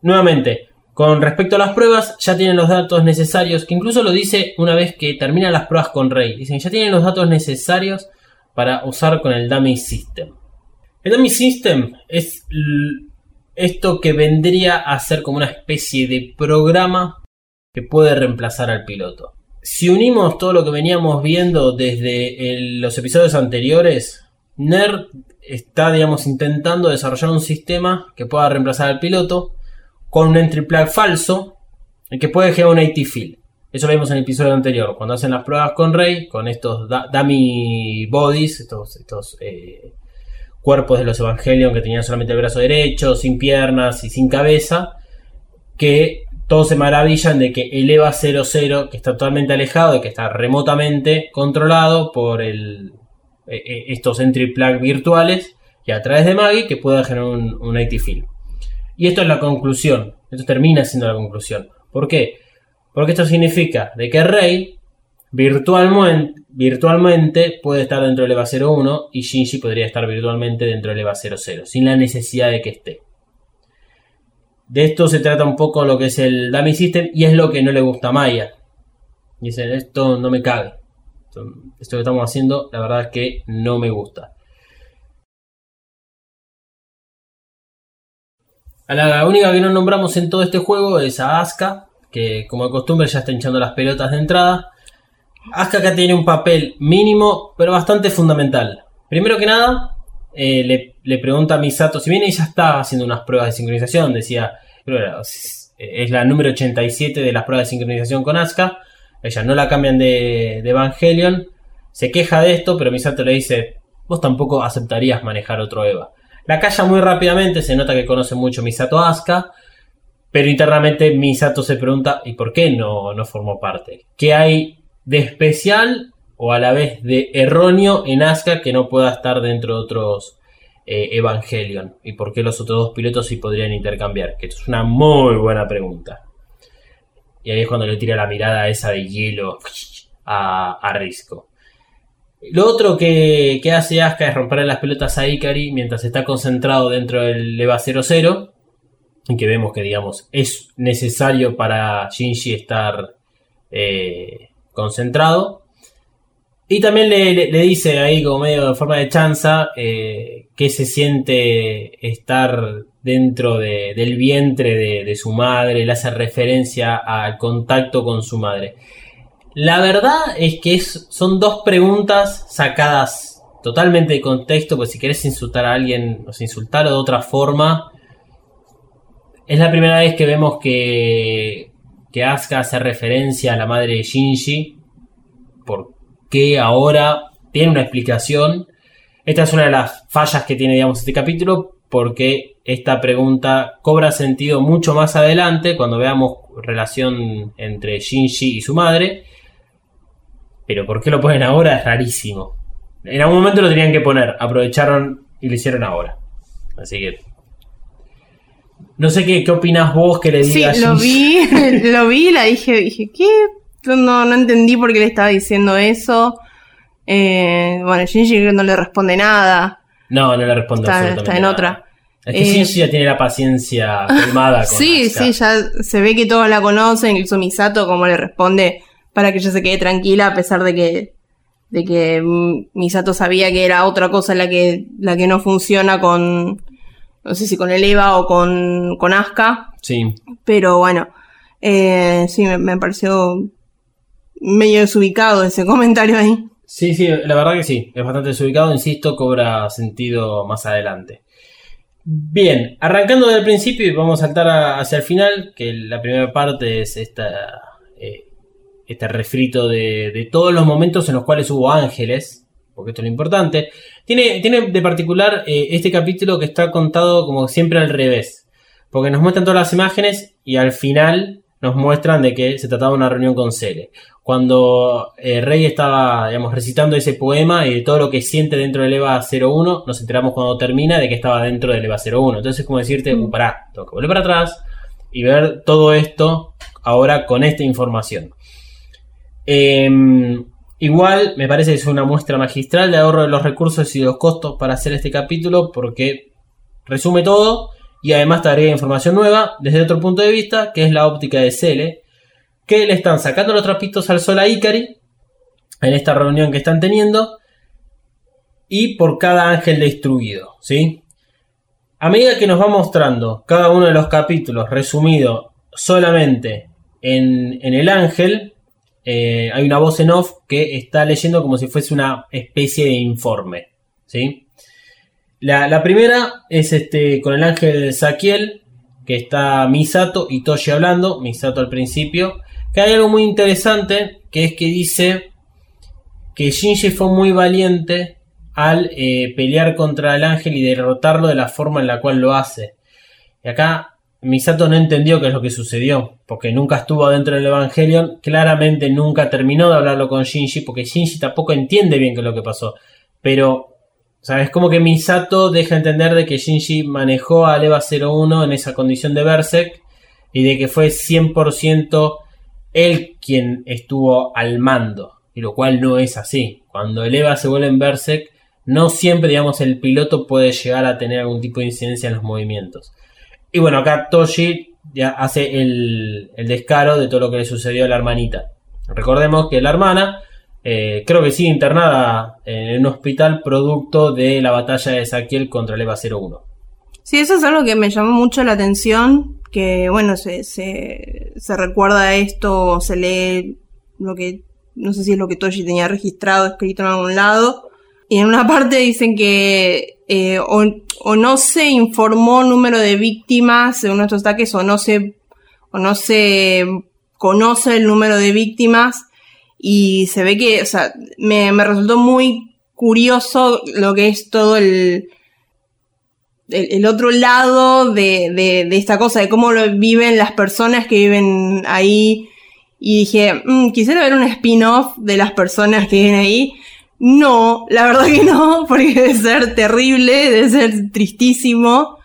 nuevamente, con respecto a las pruebas, ya tienen los datos necesarios, que incluso lo dice una vez que terminan las pruebas con Rey. Dicen, ya tienen los datos necesarios para usar con el Dummy System. El Dummy System es esto que vendría a ser como una especie de programa que puede reemplazar al piloto. Si unimos todo lo que veníamos viendo desde los episodios anteriores, NERD está, digamos, intentando desarrollar un sistema que pueda reemplazar al piloto con un entry plug falso y que puede generar un AT field. Eso lo vimos en el episodio anterior, cuando hacen las pruebas con Rey, con estos dummy bodies, estos, estos eh, cuerpos de los Evangelion que tenían solamente el brazo derecho, sin piernas y sin cabeza, que todos se maravillan de que el EVA 00, que está totalmente alejado y que está remotamente controlado por el, eh, eh, estos entry plug virtuales y a través de Maggie que pueda generar un, un AT field. Y esto es la conclusión. Esto termina siendo la conclusión. ¿Por qué? Porque esto significa de que Rey virtualmente, puede estar dentro del EVA 01 y Shinji podría estar virtualmente dentro del EVA 00, sin la necesidad de que esté. De esto se trata un poco lo que es el Dummy System y es lo que no le gusta a Maya. Dicen, esto no me cabe. Esto que estamos haciendo, la verdad es que no me gusta. A la única que no nombramos en todo este juego es a Asuka, que como de costumbre ya está hinchando las pelotas de entrada. Asuka acá tiene un papel mínimo, pero bastante fundamental. Primero que nada, eh, le, pregunta a Misato, si bien ella está haciendo unas pruebas de sincronización, decía, era- es la número 87 de las pruebas de sincronización con Asuka, ella no la cambian de, de Evangelion, se queja de esto, pero Misato le dice, vos tampoco aceptarías manejar otro Eva. La calla muy rápidamente, se nota que conoce mucho Misato Asuka, pero internamente Misato se pregunta, ¿y por qué no, no formó parte? ¿Qué hay de especial o a la vez de erróneo en Asuka que no pueda estar dentro de otros eh, Evangelion? ¿Y por qué los otros dos pilotos sí podrían intercambiar? Que esto es una muy buena pregunta. Y ahí es cuando le tira la mirada esa de hielo a, a Risco. Lo otro que, hace Asuka es romperle las pelotas a Ikari mientras está concentrado dentro del EVA 00. Y que vemos que, digamos, es necesario para Shinji estar eh, concentrado. Y también le, dice ahí, como medio de forma de chanza, eh, que se siente estar dentro de- del vientre de, de su madre. Le hace referencia al contacto con su madre. La verdad es que son dos preguntas sacadas totalmente de contexto, pues si querés insultar a alguien, o insultarlo de otra forma, es la primera vez que vemos que, que Asuka hace referencia a la madre de Shinji, porque ahora tiene una explicación. Esta es una de las fallas que tiene, digamos, este capítulo, porque esta pregunta cobra sentido mucho más adelante, cuando veamos relación entre Shinji y su madre. Pero ¿por qué lo ponen ahora? Es rarísimo. En algún momento lo tenían que poner, aprovecharon y lo hicieron ahora. Así que. No sé qué, qué opinas vos que le
Sí,
diga a
lo vi, lo vi y la dije, dije, ¿qué? No, no entendí por qué le estaba diciendo eso. Eh, bueno, Shinji no le responde nada.
No, no le respondo
Está, está en
nada.
otra.
Es que
Eh,
Shinji ya tiene la paciencia colmada con
Sí,
Asuka.
sí, ya se ve que todos la conocen, incluso Misato como le responde para que ella se quede tranquila a pesar de que de que Misato sabía que era otra cosa la que la que no funciona con no sé si con el Eva o con con Asuka,
Sí.
pero bueno, eh, sí me, me pareció medio desubicado ese comentario ahí.
Sí, sí, la verdad que sí. Es bastante desubicado, insisto, cobra sentido más adelante. Bien, arrancando desde el principio y vamos a saltar a- hacia el final, que la primera parte es esta, eh, este refrito de, de todos los momentos en los cuales hubo ángeles porque esto es lo importante. Tiene, tiene de particular eh, este capítulo que está contado como siempre al revés, porque nos muestran todas las imágenes y al final nos muestran de que se trataba de una reunión con Cele. Cuando eh, Rey estaba, digamos, recitando ese poema y de todo lo que siente dentro del EVA 01, nos enteramos cuando termina de que estaba dentro del EVA 01. Entonces es como decirte, uh, pará, tengo que volver para atrás y ver todo esto ahora con esta información. Em, igual me parece que es una muestra magistral de ahorro de los recursos y los costos para hacer este capítulo porque resume todo y además te agrega información nueva desde otro punto de vista que es la óptica de Cele que le están sacando los trapitos al sol a en esta reunión que están teniendo y por cada ángel destruido, ¿sí? A medida que nos va mostrando cada uno de los capítulos resumido solamente en, en el ángel, eh, hay una voz en off que está leyendo como si fuese una especie de informe, ¿sí? La, primera es este con el ángel Saquiel, que está Misato y Toshi hablando, Misato al principio, que hay algo muy interesante, que es que dice que Shinji fue muy valiente al eh, pelear contra el ángel y derrotarlo de la forma en la cual lo hace. Y acá Misato no entendió qué es lo que sucedió, porque nunca estuvo dentro del Evangelion, claramente nunca terminó de hablarlo con Shinji, porque Shinji tampoco entiende bien qué es lo que pasó. Pero, ¿sabes? Como que Misato deja entender de que Shinji manejó a Eva 01 en esa condición de Berserk y de que fue 100% él quien estuvo al mando, y lo cual no es así. Cuando el Eva se vuelve en Berserk, no siempre, digamos, el piloto puede llegar a tener algún tipo de incidencia en los movimientos. Y bueno, acá Toshi ya hace el, el descaro de todo lo que le sucedió a la hermanita. Recordemos que la hermana eh, creo que sigue internada en un hospital producto de la batalla de Saquiel contra el EVA 01.
Sí, eso es algo que me llamó mucho la atención, que bueno, se, se, se recuerda esto, se lee lo que, no sé si es lo que Toshi tenía registrado, escrito en algún lado, y en una parte dicen que eh, o, no se informó número de víctimas de estos ataques, o no se, o no se conoce el número de víctimas, y se ve que, o sea, me, me resultó muy curioso lo que es todo el, el, otro lado de, de, esta cosa, de cómo lo viven las personas que viven ahí. Y dije, mmm, quisiera ver un spin-off de las personas que viven ahí. No, la verdad que no, porque debe ser terrible, debe ser tristísimo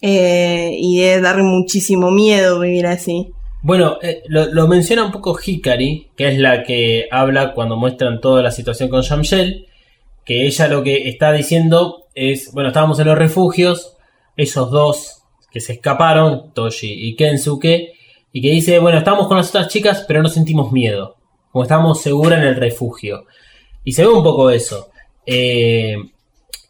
eh, y debe dar muchísimo miedo vivir así.
Bueno, eh, lo, menciona un poco Hikari, que es la que habla cuando muestran toda la situación con Shamshel, que ella lo que está diciendo es, bueno, estábamos en los refugios, esos dos que se escaparon, Toshi y Kensuke, y que dice, bueno, estamos con las otras chicas, pero no sentimos miedo, como estamos seguras en el refugio. Y se ve un poco eso. Eh,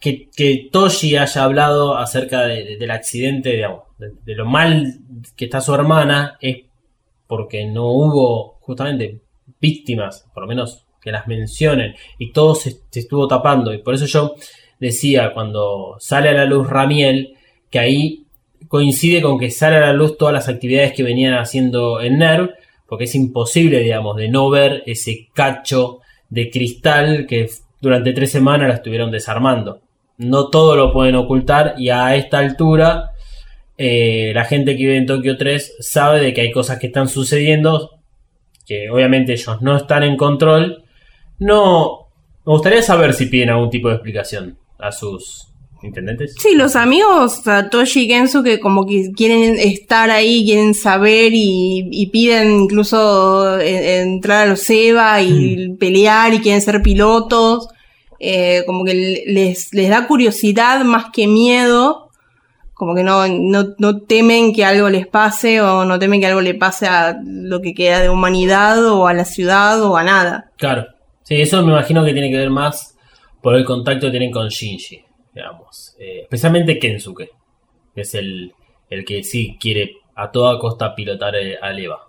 que, Toshi haya hablado acerca de, de, del accidente, digamos, de, lo mal que está su hermana, es porque no hubo justamente víctimas, por lo menos que las mencionen, y todo se estuvo tapando. Y por eso yo decía cuando sale a la luz Ramiel, que ahí coincide con que sale a la luz todas las actividades que venían haciendo en NERV, porque es imposible, digamos, de no ver ese cacho de cristal que durante tres semanas la estuvieron desarmando. No todo lo pueden ocultar y a esta altura eh, la gente que vive en Tokio 3 sabe de que hay cosas que están sucediendo que obviamente ellos no están en control. No, me gustaría saber si piden algún tipo de explicación a sus intendentes.
Sí, los amigos, Toshi y Kensu, que como que quieren estar ahí, quieren saber y, y piden incluso entrar a los EVA y mm. pelear y quieren ser pilotos. Eh, como que les, les da curiosidad más que miedo. Como que no, no, no temen que algo les pase o no temen que algo le pase a lo que queda de humanidad o a la ciudad o a nada.
Claro. Sí, eso me imagino que tiene que ver más por el contacto que tienen con Shinji, digamos. Eh, especialmente Kensuke, que es el, el que sí quiere a toda costa pilotar a Eva.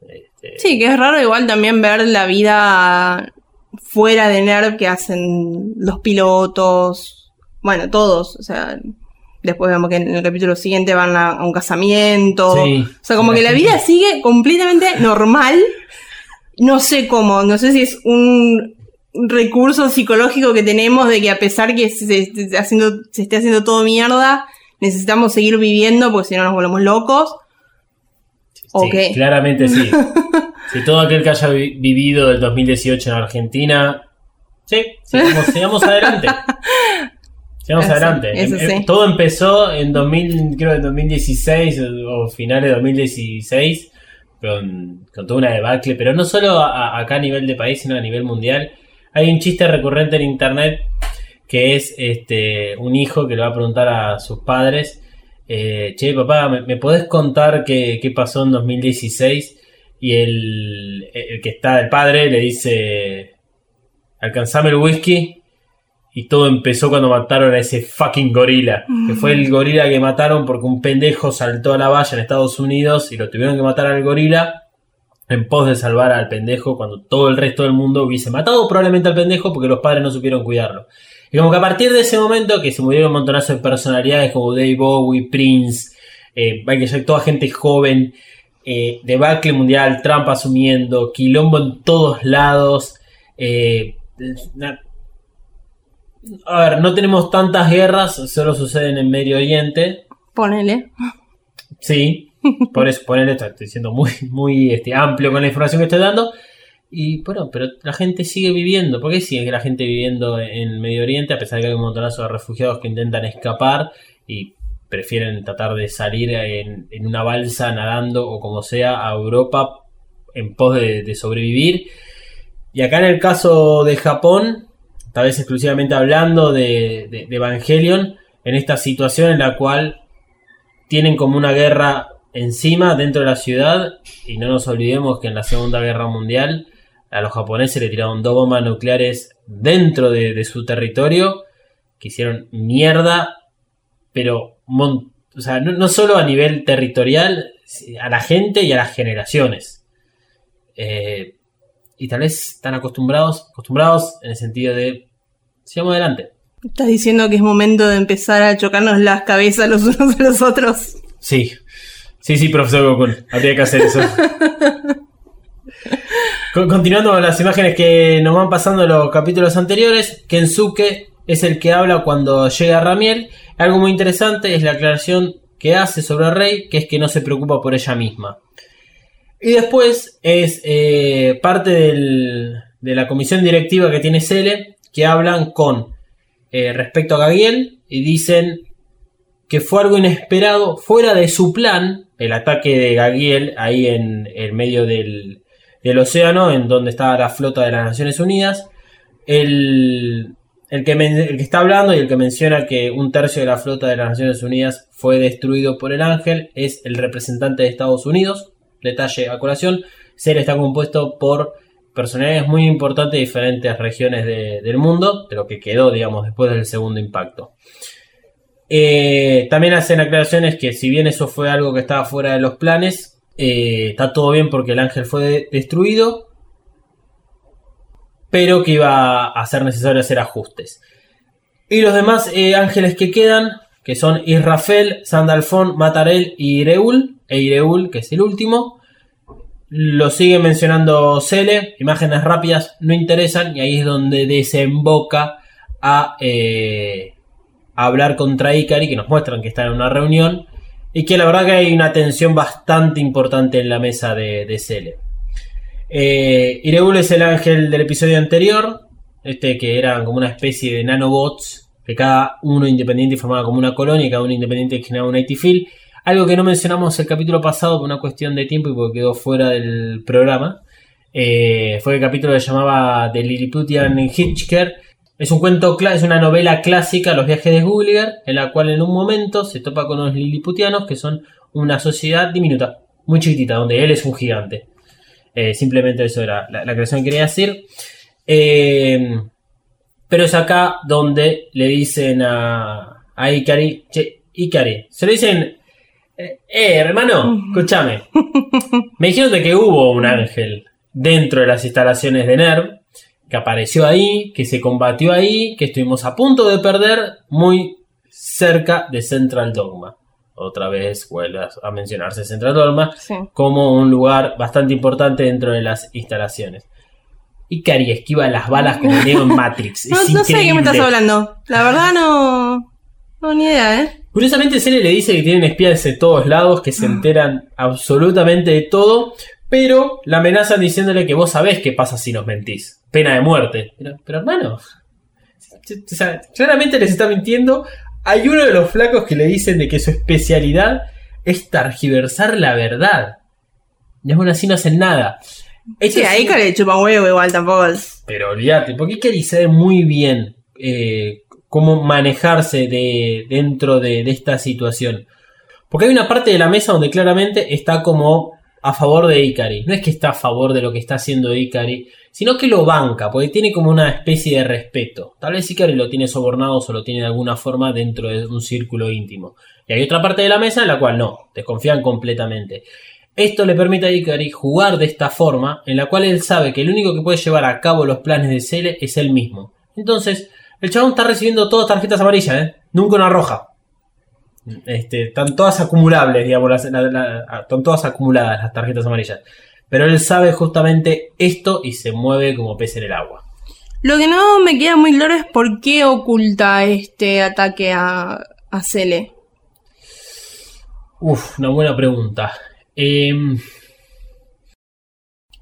Este... Sí, que es raro igual también ver la vida fuera de NERV que hacen los pilotos, bueno, todos, o sea, después vemos que en el capítulo siguiente van a, a un casamiento, sí, o sea, como que la vida sigue completamente normal, no sé cómo, no sé si es un recurso psicológico que tenemos de que a pesar que se, esté haciendo, se esté haciendo todo mierda, necesitamos seguir viviendo porque si no nos volvemos locos. ¿O
Sí,
qué?
claramente sí. si todo aquel que haya vi- vivido el 2018 en Argentina, sí, sigamos, sigamos adelante. Sigamos
Eso,
adelante.
eso
Em- em-
sí.
Todo empezó en 2000, creo en 2016 o o finales de 2016 con, con toda una debacle, pero no solo a- a- acá a nivel de país, sino a nivel mundial. Hay un chiste recurrente en internet que es este un hijo que le va a preguntar a sus padres, eh, che papá, ¿me, podés contar qué, qué pasó en 2016? Y el, el que está, el padre, le dice, alcanzame el whisky. Y todo empezó cuando mataron a ese fucking gorila. Que fue el gorila que mataron porque un pendejo saltó a la valla en Estados Unidos y lo tuvieron que matar al gorila en pos de salvar al pendejo cuando todo el resto del mundo hubiese matado probablemente al pendejo porque los padres no supieron cuidarlo. Y como que a partir de ese momento que se murieron un montonazo de personalidades como Dave Bowie, Prince, eh, Michael toda gente joven, eh, debacle mundial, Trump asumiendo, quilombo en todos lados. eh, a ver, no tenemos tantas guerras, solo suceden en Medio Oriente.
Ponele.
Sí, por eso poner esto, estoy siendo muy, muy este, amplio con la información que estoy dando. Y bueno, pero la gente sigue viviendo. ¿Por qué sigue la gente viviendo en Medio Oriente a pesar de que hay un montonazo de refugiados que intentan escapar y prefieren tratar de salir en, una balsa nadando o como sea a Europa en pos de, sobrevivir? Y acá en el caso de Japón, tal vez exclusivamente hablando de Evangelion, en esta situación en la cual tienen como una guerra encima dentro de la ciudad y no nos olvidemos que en la Segunda Guerra Mundial a los japoneses le tiraron dos bombas nucleares dentro de, de su territorio que hicieron mierda pero mon- o sea, no, no solo a nivel territorial a la gente y a las generaciones. Eh, y tal vez están acostumbrados acostumbrados en el sentido de sigamos adelante.
Estás diciendo que es momento de empezar a chocarnos las cabezas los unos a los otros.
Sí, sí, sí, profesor Gokun, habría que hacer eso. Con- Continuando con las imágenes que nos van pasando en los capítulos anteriores, Kensuke es el que habla cuando llega Ramiel. Algo muy interesante es la aclaración que hace sobre Rey, que es que no se preocupa por ella misma. Y después es eh, parte del- de la comisión directiva que tiene Cele, que hablan con eh, respecto a Gagiel y dicen que fue algo inesperado, fuera de su plan, el ataque de Gagiel ahí en el medio del, océano, en donde estaba la flota de las Naciones Unidas. El, el, que está hablando y el que menciona que un tercio de la flota de las Naciones Unidas fue destruido por el ángel es el representante de Estados Unidos. Detalle a colación, SER está compuesto por personalidades muy importantes de diferentes regiones de- del mundo, de lo que quedó, digamos, después del segundo impacto. Eh, también hacen aclaraciones que si bien eso fue algo que estaba fuera de los planes, eh, está todo bien porque el ángel fue de- destruido, pero que iba a ser necesario hacer ajustes. Y los demás eh, ángeles que quedan, que son Israfel, Sandalfón, Matarel y Ireul, e Ireul, que es el último, lo sigue mencionando Cele, imágenes rápidas no interesan, y ahí es donde desemboca a, a hablar contra Ikari, que nos muestran que está en una reunión, y que la verdad que hay una tensión bastante importante en la mesa de, de Cele. Eh, es el ángel del episodio anterior, este que eran como una especie de nanobots, que cada uno independiente formaba como una colonia y cada uno independiente generaba un IT field. Algo que no mencionamos el capítulo pasado por una cuestión de tiempo y porque quedó fuera del programa. eh, fue el capítulo que llamaba The Lilliputian Hitchker. Es un cuento, es una novela clásica, Los viajes de Gulliver, en la cual en un momento se topa con los Lilliputianos, que son una sociedad diminuta, muy chiquitita, donde él es un gigante. Eh, simplemente eso era la, la creación que quería decir. Eh, pero es acá donde le dicen a, a Ikari, che, Ikari, se lo dicen, eh, eh, hermano, escúchame. Me dijeron de que hubo un ángel dentro de las instalaciones de NERV, que apareció ahí, que se combatió ahí, que estuvimos a punto de perder muy cerca de Central Dogma. Otra vez vuelve a- mencionarse Central Dogma
Sí.
como un lugar bastante importante dentro de las instalaciones. Ikari esquiva las balas como Neo en Matrix.
No, sé de qué me estás hablando. La verdad no. No, ni idea, ¿eh?
Curiosamente, Cele le dice que tienen espías de todos lados, que se enteran absolutamente de todo, pero la amenazan diciéndole que vos sabés qué pasa si nos mentís. Pena de muerte. Pero, pero hermano, o sea, claramente les está mintiendo. Hay uno de los flacos que le dicen de que su especialidad es targiversar la verdad. Y aún así no hacen nada. Esto
Sí, ahí que le chupa huevo igual tampoco.
pero olvídate, porque Ikari sabe muy bien eh, cómo manejarse de, dentro de, de esta situación. Porque hay una parte de la mesa donde claramente está como a favor de Ikari. No es que está a favor de lo que está haciendo Ikari, sino que lo banca, porque tiene como una especie de respeto. Tal vez Ikari lo tiene sobornado o lo tiene de alguna forma dentro de un círculo íntimo. Y hay otra parte de la mesa en la cual no, desconfían completamente. Esto le permite a Ikari jugar de esta forma, en la cual él sabe que el único que puede llevar a cabo los planes de Cele es él mismo. Entonces, el chabón está recibiendo todas tarjetas amarillas, ¿eh? Nunca una roja. Este, están todas acumulables, digamos, las- la- la- están todas acumuladas las tarjetas amarillas. Pero él sabe justamente esto y se mueve como pez en el agua.
Lo que no me queda muy claro es por qué oculta este ataque a, a Cele.
Uf, una buena pregunta. Em,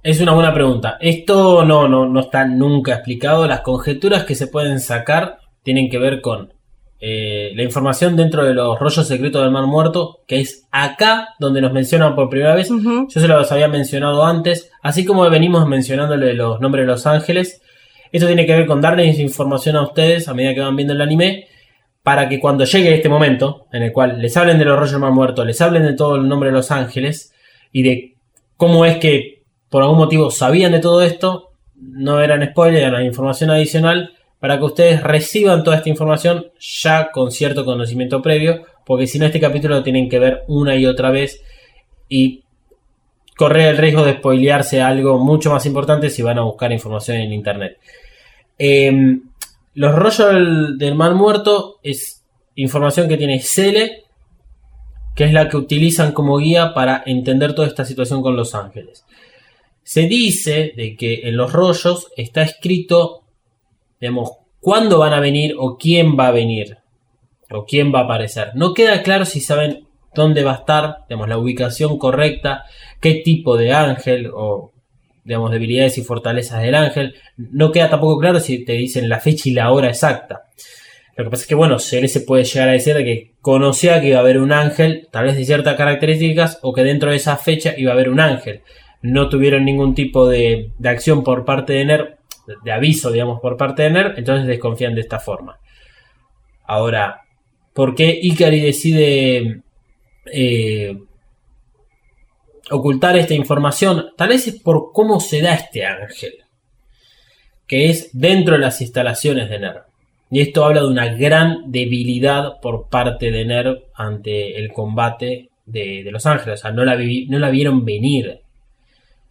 es una buena pregunta. Esto no, no, no está nunca explicado. Las conjeturas que se pueden sacar tienen que ver con eh, la información dentro de los rollos secretos del Mar Muerto, que es acá donde nos mencionan por primera vez. Yo se los había mencionado antes, así como venimos mencionándole los nombres de los ángeles. Esto tiene que ver con darles información a ustedes a medida que van viendo el anime, para que cuando llegue este momento, en el cual les hablen de los rollos del Mar Muerto, les hablen de todo el nombre de los ángeles y de cómo es que por algún motivo sabían de todo esto, no eran spoilers, eran información adicional, para que ustedes reciban toda esta información ya con cierto conocimiento previo, porque si no este capítulo lo tienen que ver una y otra vez y correr el riesgo de spoilearse algo mucho más importante si van a buscar información en internet. Em, los rollos del, mar muerto es información que tiene Cele, que es la que utilizan como guía para entender toda esta situación con los ángeles. Se dice de que en los rollos está escrito, digamos, cuándo van a venir o quién va a venir o quién va a aparecer. No queda claro si saben dónde va a estar, digamos, la ubicación correcta, qué tipo de ángel o digamos debilidades y fortalezas del ángel. No queda tampoco claro si te dicen la fecha y la hora exacta. Lo que pasa es que, bueno, se se puede llegar a decir de que conocía que iba a haber un ángel, tal vez de ciertas características, o que dentro de esa fecha iba a haber un ángel. No tuvieron ningún tipo de, de acción por parte de NER, de, aviso, digamos, por parte de NER, entonces desconfían de esta forma. Ahora, ¿por qué Ikari decide eh, ocultar esta información? Tal vez es por cómo se da este ángel, que es dentro de las instalaciones de NER. Y esto habla de una gran debilidad por parte de NER ante el combate de, los ángeles. O sea, no la, no la vieron venir.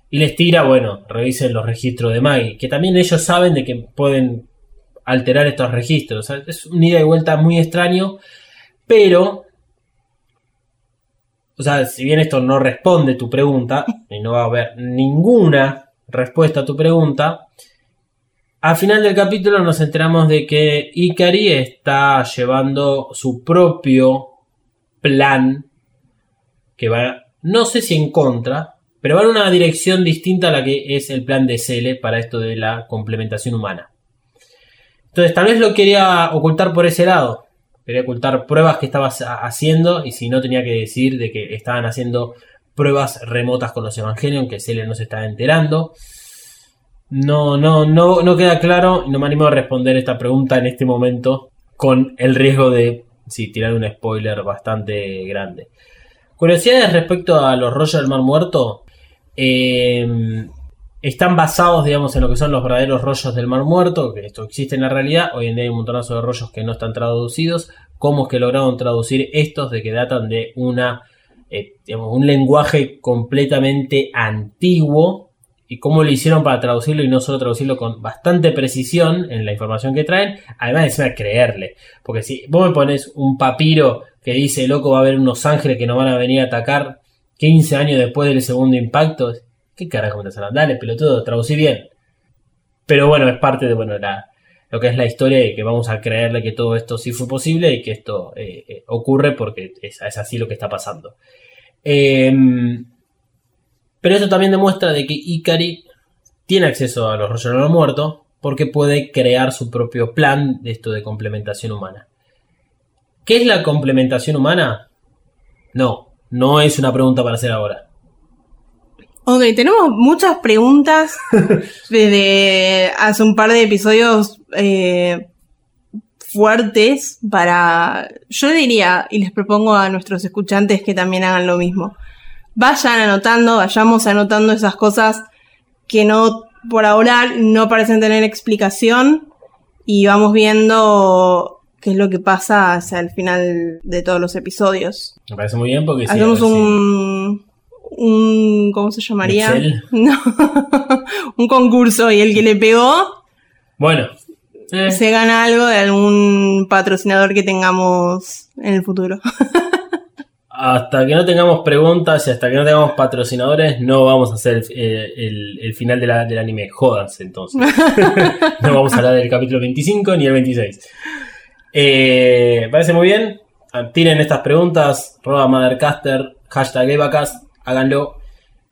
Y les tira, bueno, revisen los registros de Maggie. Que también ellos saben de que pueden alterar estos registros. Es un ida y vuelta muy extraño. Pero. O sea, si bien esto no responde tu pregunta, y no va a haber ninguna respuesta a tu pregunta, al final del capítulo nos enteramos de que Ikari está llevando su propio plan, que va, no sé si en contra, pero va en una dirección distinta a la que es el plan de Cele para esto de la complementación humana. Entonces, tal vez lo quería ocultar por ese lado. Quería ocultar pruebas que estaba haciendo y si no tenía que decir de que estaban haciendo pruebas remotas con los Evangelion que Cele no se estaba enterando. No, no, no, no queda claro y no me animo a responder esta pregunta en este momento con el riesgo de tirar un spoiler bastante grande. Curiosidades respecto a los rollos del mar muerto. Eh, están basados, digamos, en lo que son los verdaderos rollos del mar muerto, que esto existe en la realidad. Hoy en día hay un montonazo de rollos que no están traducidos. ¿Cómo es que lograron traducir estos de que datan de una, eh, digamos, un lenguaje completamente antiguo? ¿Y cómo lo hicieron para traducirlo y no solo traducirlo con bastante precisión en la información que traen? Además, encima creerle. Porque si vos me pones un papiro que dice, loco, va a haber unos ángeles que nos van a venir a atacar 15 años después del segundo impacto, ¿qué carajo me estás? Dale, pelotudo, traducí bien. Pero bueno, es parte de bueno, lo que es la historia y que vamos a creerle que todo esto sí fue posible y que esto eh, eh, ocurre porque es, es así lo que está pasando. Em, pero esto también demuestra de que Ikari tiene acceso a los rollos de los muertos porque puede crear su propio plan de esto de complementación humana. ¿Qué es la complementación humana? No, no es una pregunta para hacer ahora.
Ok, tenemos muchas preguntas desde hace un par de episodios eh, fuertes para... Yo diría, y les propongo a nuestros escuchantes que también hagan lo mismo. Vayan anotando, vayamos anotando esas cosas que no, por ahora, no parecen tener explicación y vamos viendo qué es lo que pasa hacia el final de todos los episodios.
Me parece muy bien porque sí,
Hacemos
si-
un, un. ¿Cómo se llamaría?
¿Excel?
No. un concurso y el que le pegó
Bueno. eh,
se gana algo de algún patrocinador que tengamos en el futuro.
Hasta que no tengamos preguntas y hasta que no tengamos patrocinadores, no vamos a hacer el, eh, el- el final de la- del anime. Jódanse entonces. no vamos a hablar del capítulo 25 ni el 26. Eh, parece muy bien. Tiren estas preguntas. Roba Mothercaster. Hashtag Evacast. Háganlo.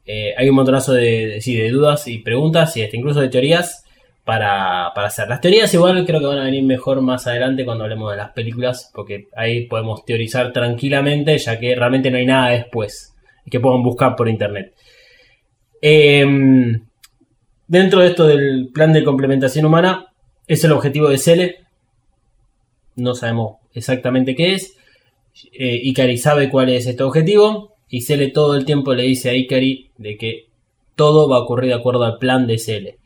Eh, hay un montonazo de, de- sí, de dudas y preguntas y hasta incluso de teorías para, para hacer. Las teorías igual creo que van a venir mejor más adelante cuando hablemos de las películas, porque ahí podemos teorizar tranquilamente, ya que realmente no hay nada después que puedan buscar por internet. Em, dentro de esto del plan de complementación humana, es el objetivo de Cele. No sabemos exactamente qué es. Eh, Ikari sabe cuál es este objetivo. Y Cele todo el tiempo le dice a Ikari de que todo va a ocurrir de acuerdo al plan de Cele.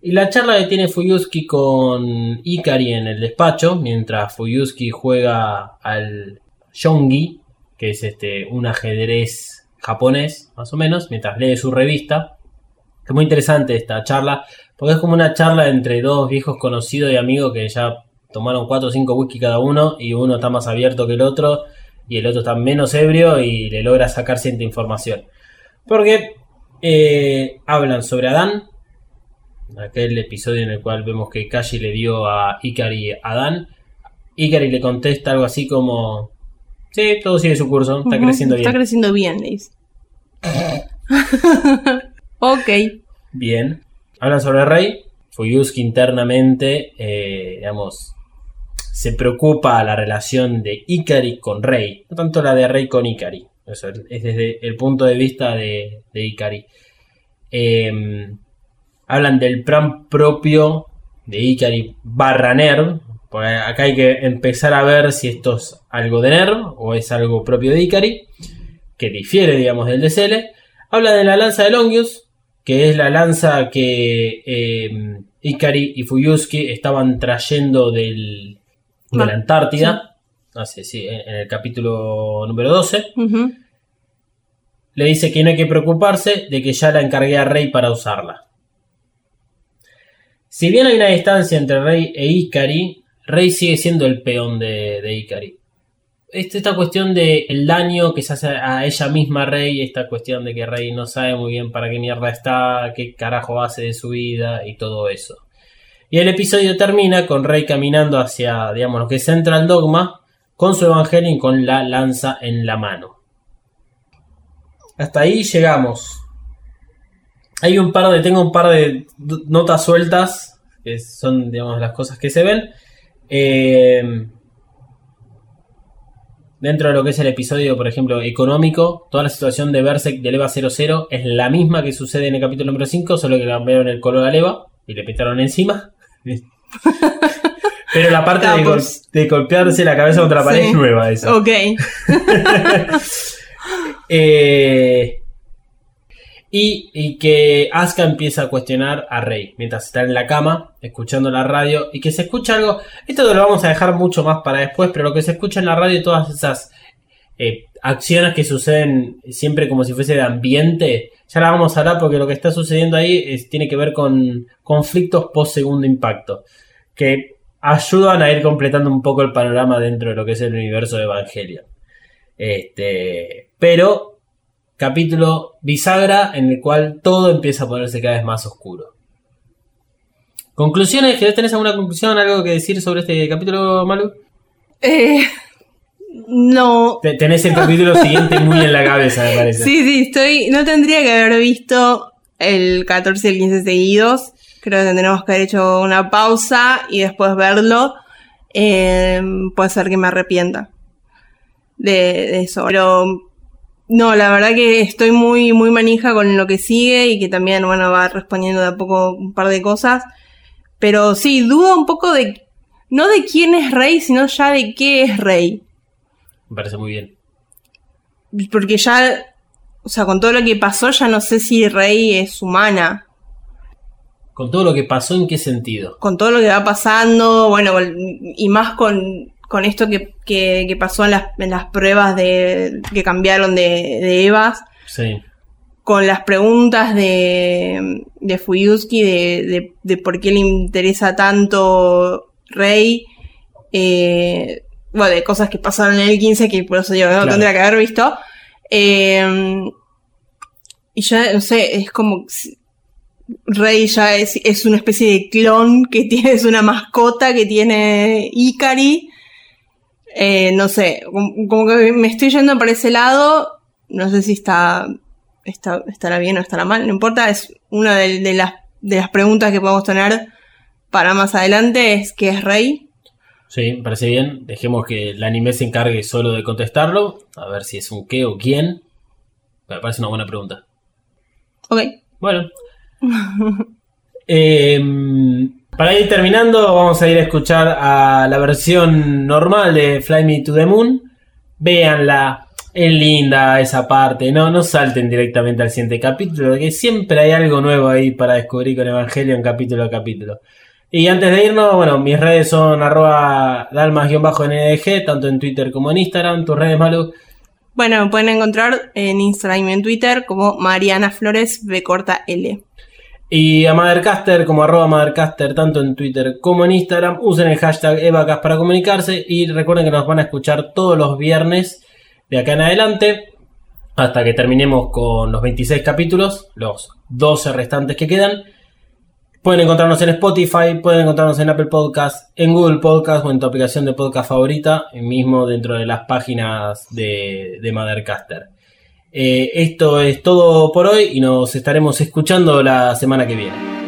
Y la charla que tiene Fuyuski con Ikari en el despacho, mientras Fuyuski juega al Yongi, que es este un ajedrez japonés, más o menos, mientras lee su revista. Es muy interesante esta charla, porque es como una charla entre dos viejos conocidos y amigos que ya tomaron 4 o 5 whisky cada uno y uno está más abierto que el otro y el otro está menos ebrio y le logra sacar cierta información. Porque eh, hablan sobre Adán, aquel episodio en el cual vemos que Kashi le dio a Ikari a Adán. Ikari le contesta algo así como: Sí, todo sigue su curso, está creciendo bien.
Está creciendo bien, le dice. ok.
Bien. Hablan sobre Rey. Fuyuski internamente, eh, digamos, se preocupa la relación de Ikari con Rey. No tanto la de Rey con Ikari. Es desde el punto de vista de, de Ikari. Eh, hablan del plan propio de Ikari barra Nerv. Porque acá hay que empezar a ver si esto es algo de Nerv o es algo propio de Ikari. Que difiere, digamos, del de Cele. Habla de la lanza de Longius, que es la lanza que eh, Ikari y Fuyuski estaban trayendo del, de la Antártida. Sí, en, el capítulo número 12.
Ujú.
Le dice que no hay que preocuparse de que ya la encargué a Rey para usarla. Si bien hay una distancia entre Rey e Ikari, Rey sigue siendo el peón de, de Ikari. Esta, esta cuestión de el daño que se hace a ella misma Rey, esta cuestión de que Rey no sabe muy bien para qué mierda está, qué carajo hace de su vida y todo eso. Y el episodio termina con Rey caminando hacia, digamos, lo que es Central Dogma, con su Evangelion con la lanza en la mano. Hasta ahí llegamos. Hay un par de, tengo un par de notas sueltas, que son, digamos, las cosas que se ven. Eh, dentro de lo que es el episodio, por ejemplo, económico, toda la situación de Berserk de Leva 00 es la misma que sucede en el capítulo número 5, solo que cambiaron el color a Leva y le pintaron encima. Pero la parte de, gol-
Capos.
de golpearse la cabeza contra la pared
Sí.
es nueva esa.
Ok.
Eh, y, y que Asuka empieza a cuestionar a Rey mientras está en la cama, escuchando la radio, y que se escucha algo. Esto lo vamos a dejar mucho más para después, pero lo que se escucha en la radio, todas esas eh, acciones que suceden siempre como si fuese de ambiente, ya la vamos a hablar porque lo que está sucediendo ahí tiene que ver con conflictos post segundo impacto, que ayudan a ir completando un poco el panorama dentro de lo que es el universo de Evangelion. Este, pero capítulo bisagra en el cual todo empieza a ponerse cada vez más oscuro. ¿Conclusiones? ¿Querés tenés alguna conclusión, algo que decir sobre este capítulo, Malu?
Eh, no.
Te- Tenés el capítulo siguiente muy en la cabeza, me parece.
Sí, sí, estoy. No tendría que haber visto el 14 y el 15 seguidos. Creo que tendremos que haber hecho una pausa y después verlo. Eh, puede ser que me arrepienta de, de eso. Pero no, la verdad que estoy muy, muy manija con lo que sigue y que también, bueno, va respondiendo de a poco un par de cosas. Pero sí, dudo un poco de. No de quién es rey, sino ya de qué es rey.
Me parece muy bien.
Porque ya, o sea, con todo lo que pasó, ya no sé si Rey es humana.
Con todo lo que pasó, ¿en qué sentido?
Con todo lo que va pasando, bueno, y más con, con esto que, que- que pasó en las, en las pruebas de, que cambiaron de, de Evas,
Sí.
con las preguntas de, de Fuyuski de, de, de por qué le interesa tanto Rey. eh, bueno, de cosas que pasaron en el 15 que por eso yo no
Claro.
tendría que haber visto. Eh, y ya, no sé, es como... Rey ya es, es una especie de clon que tiene, es una mascota que tiene Ikari. Eh, no sé, como, como que me estoy yendo por ese lado. No sé si está, está estará bien o estará mal, no importa. Es una de, de las, de las preguntas que podemos tener para más adelante, es ¿qué es Rey?
Sí, me parece bien. Dejemos que el anime se encargue solo de contestarlo. A ver si es un qué o quién. Me parece una buena pregunta.
Ok.
Bueno. Em, para ir terminando, vamos a ir a escuchar a la versión normal de Fly Me to the Moon. Véanla. Es linda esa parte. No, no salten directamente al siguiente capítulo, que siempre hay algo nuevo ahí para descubrir con Evangelion capítulo a capítulo. Y antes de irnos, bueno, mis redes son arroba dalmas-ndg, tanto en Twitter como en Instagram. Tus redes, Malu.
Bueno, me pueden encontrar en Instagram y en Twitter como Mariana Flores B corta L.
Y a Mothercaster como arroba Mothercaster tanto en Twitter como en Instagram. Usen el hashtag Evacas para comunicarse y recuerden que nos van a escuchar todos los viernes de acá en adelante hasta que terminemos con los 26 capítulos, los 12 restantes que quedan. Pueden encontrarnos en Spotify, pueden encontrarnos en Apple Podcast, en Google Podcast o en tu aplicación de podcast favorita, y mismo dentro de las páginas de, de Mothercaster. Eh, esto es todo por hoy y nos estaremos escuchando la semana que viene.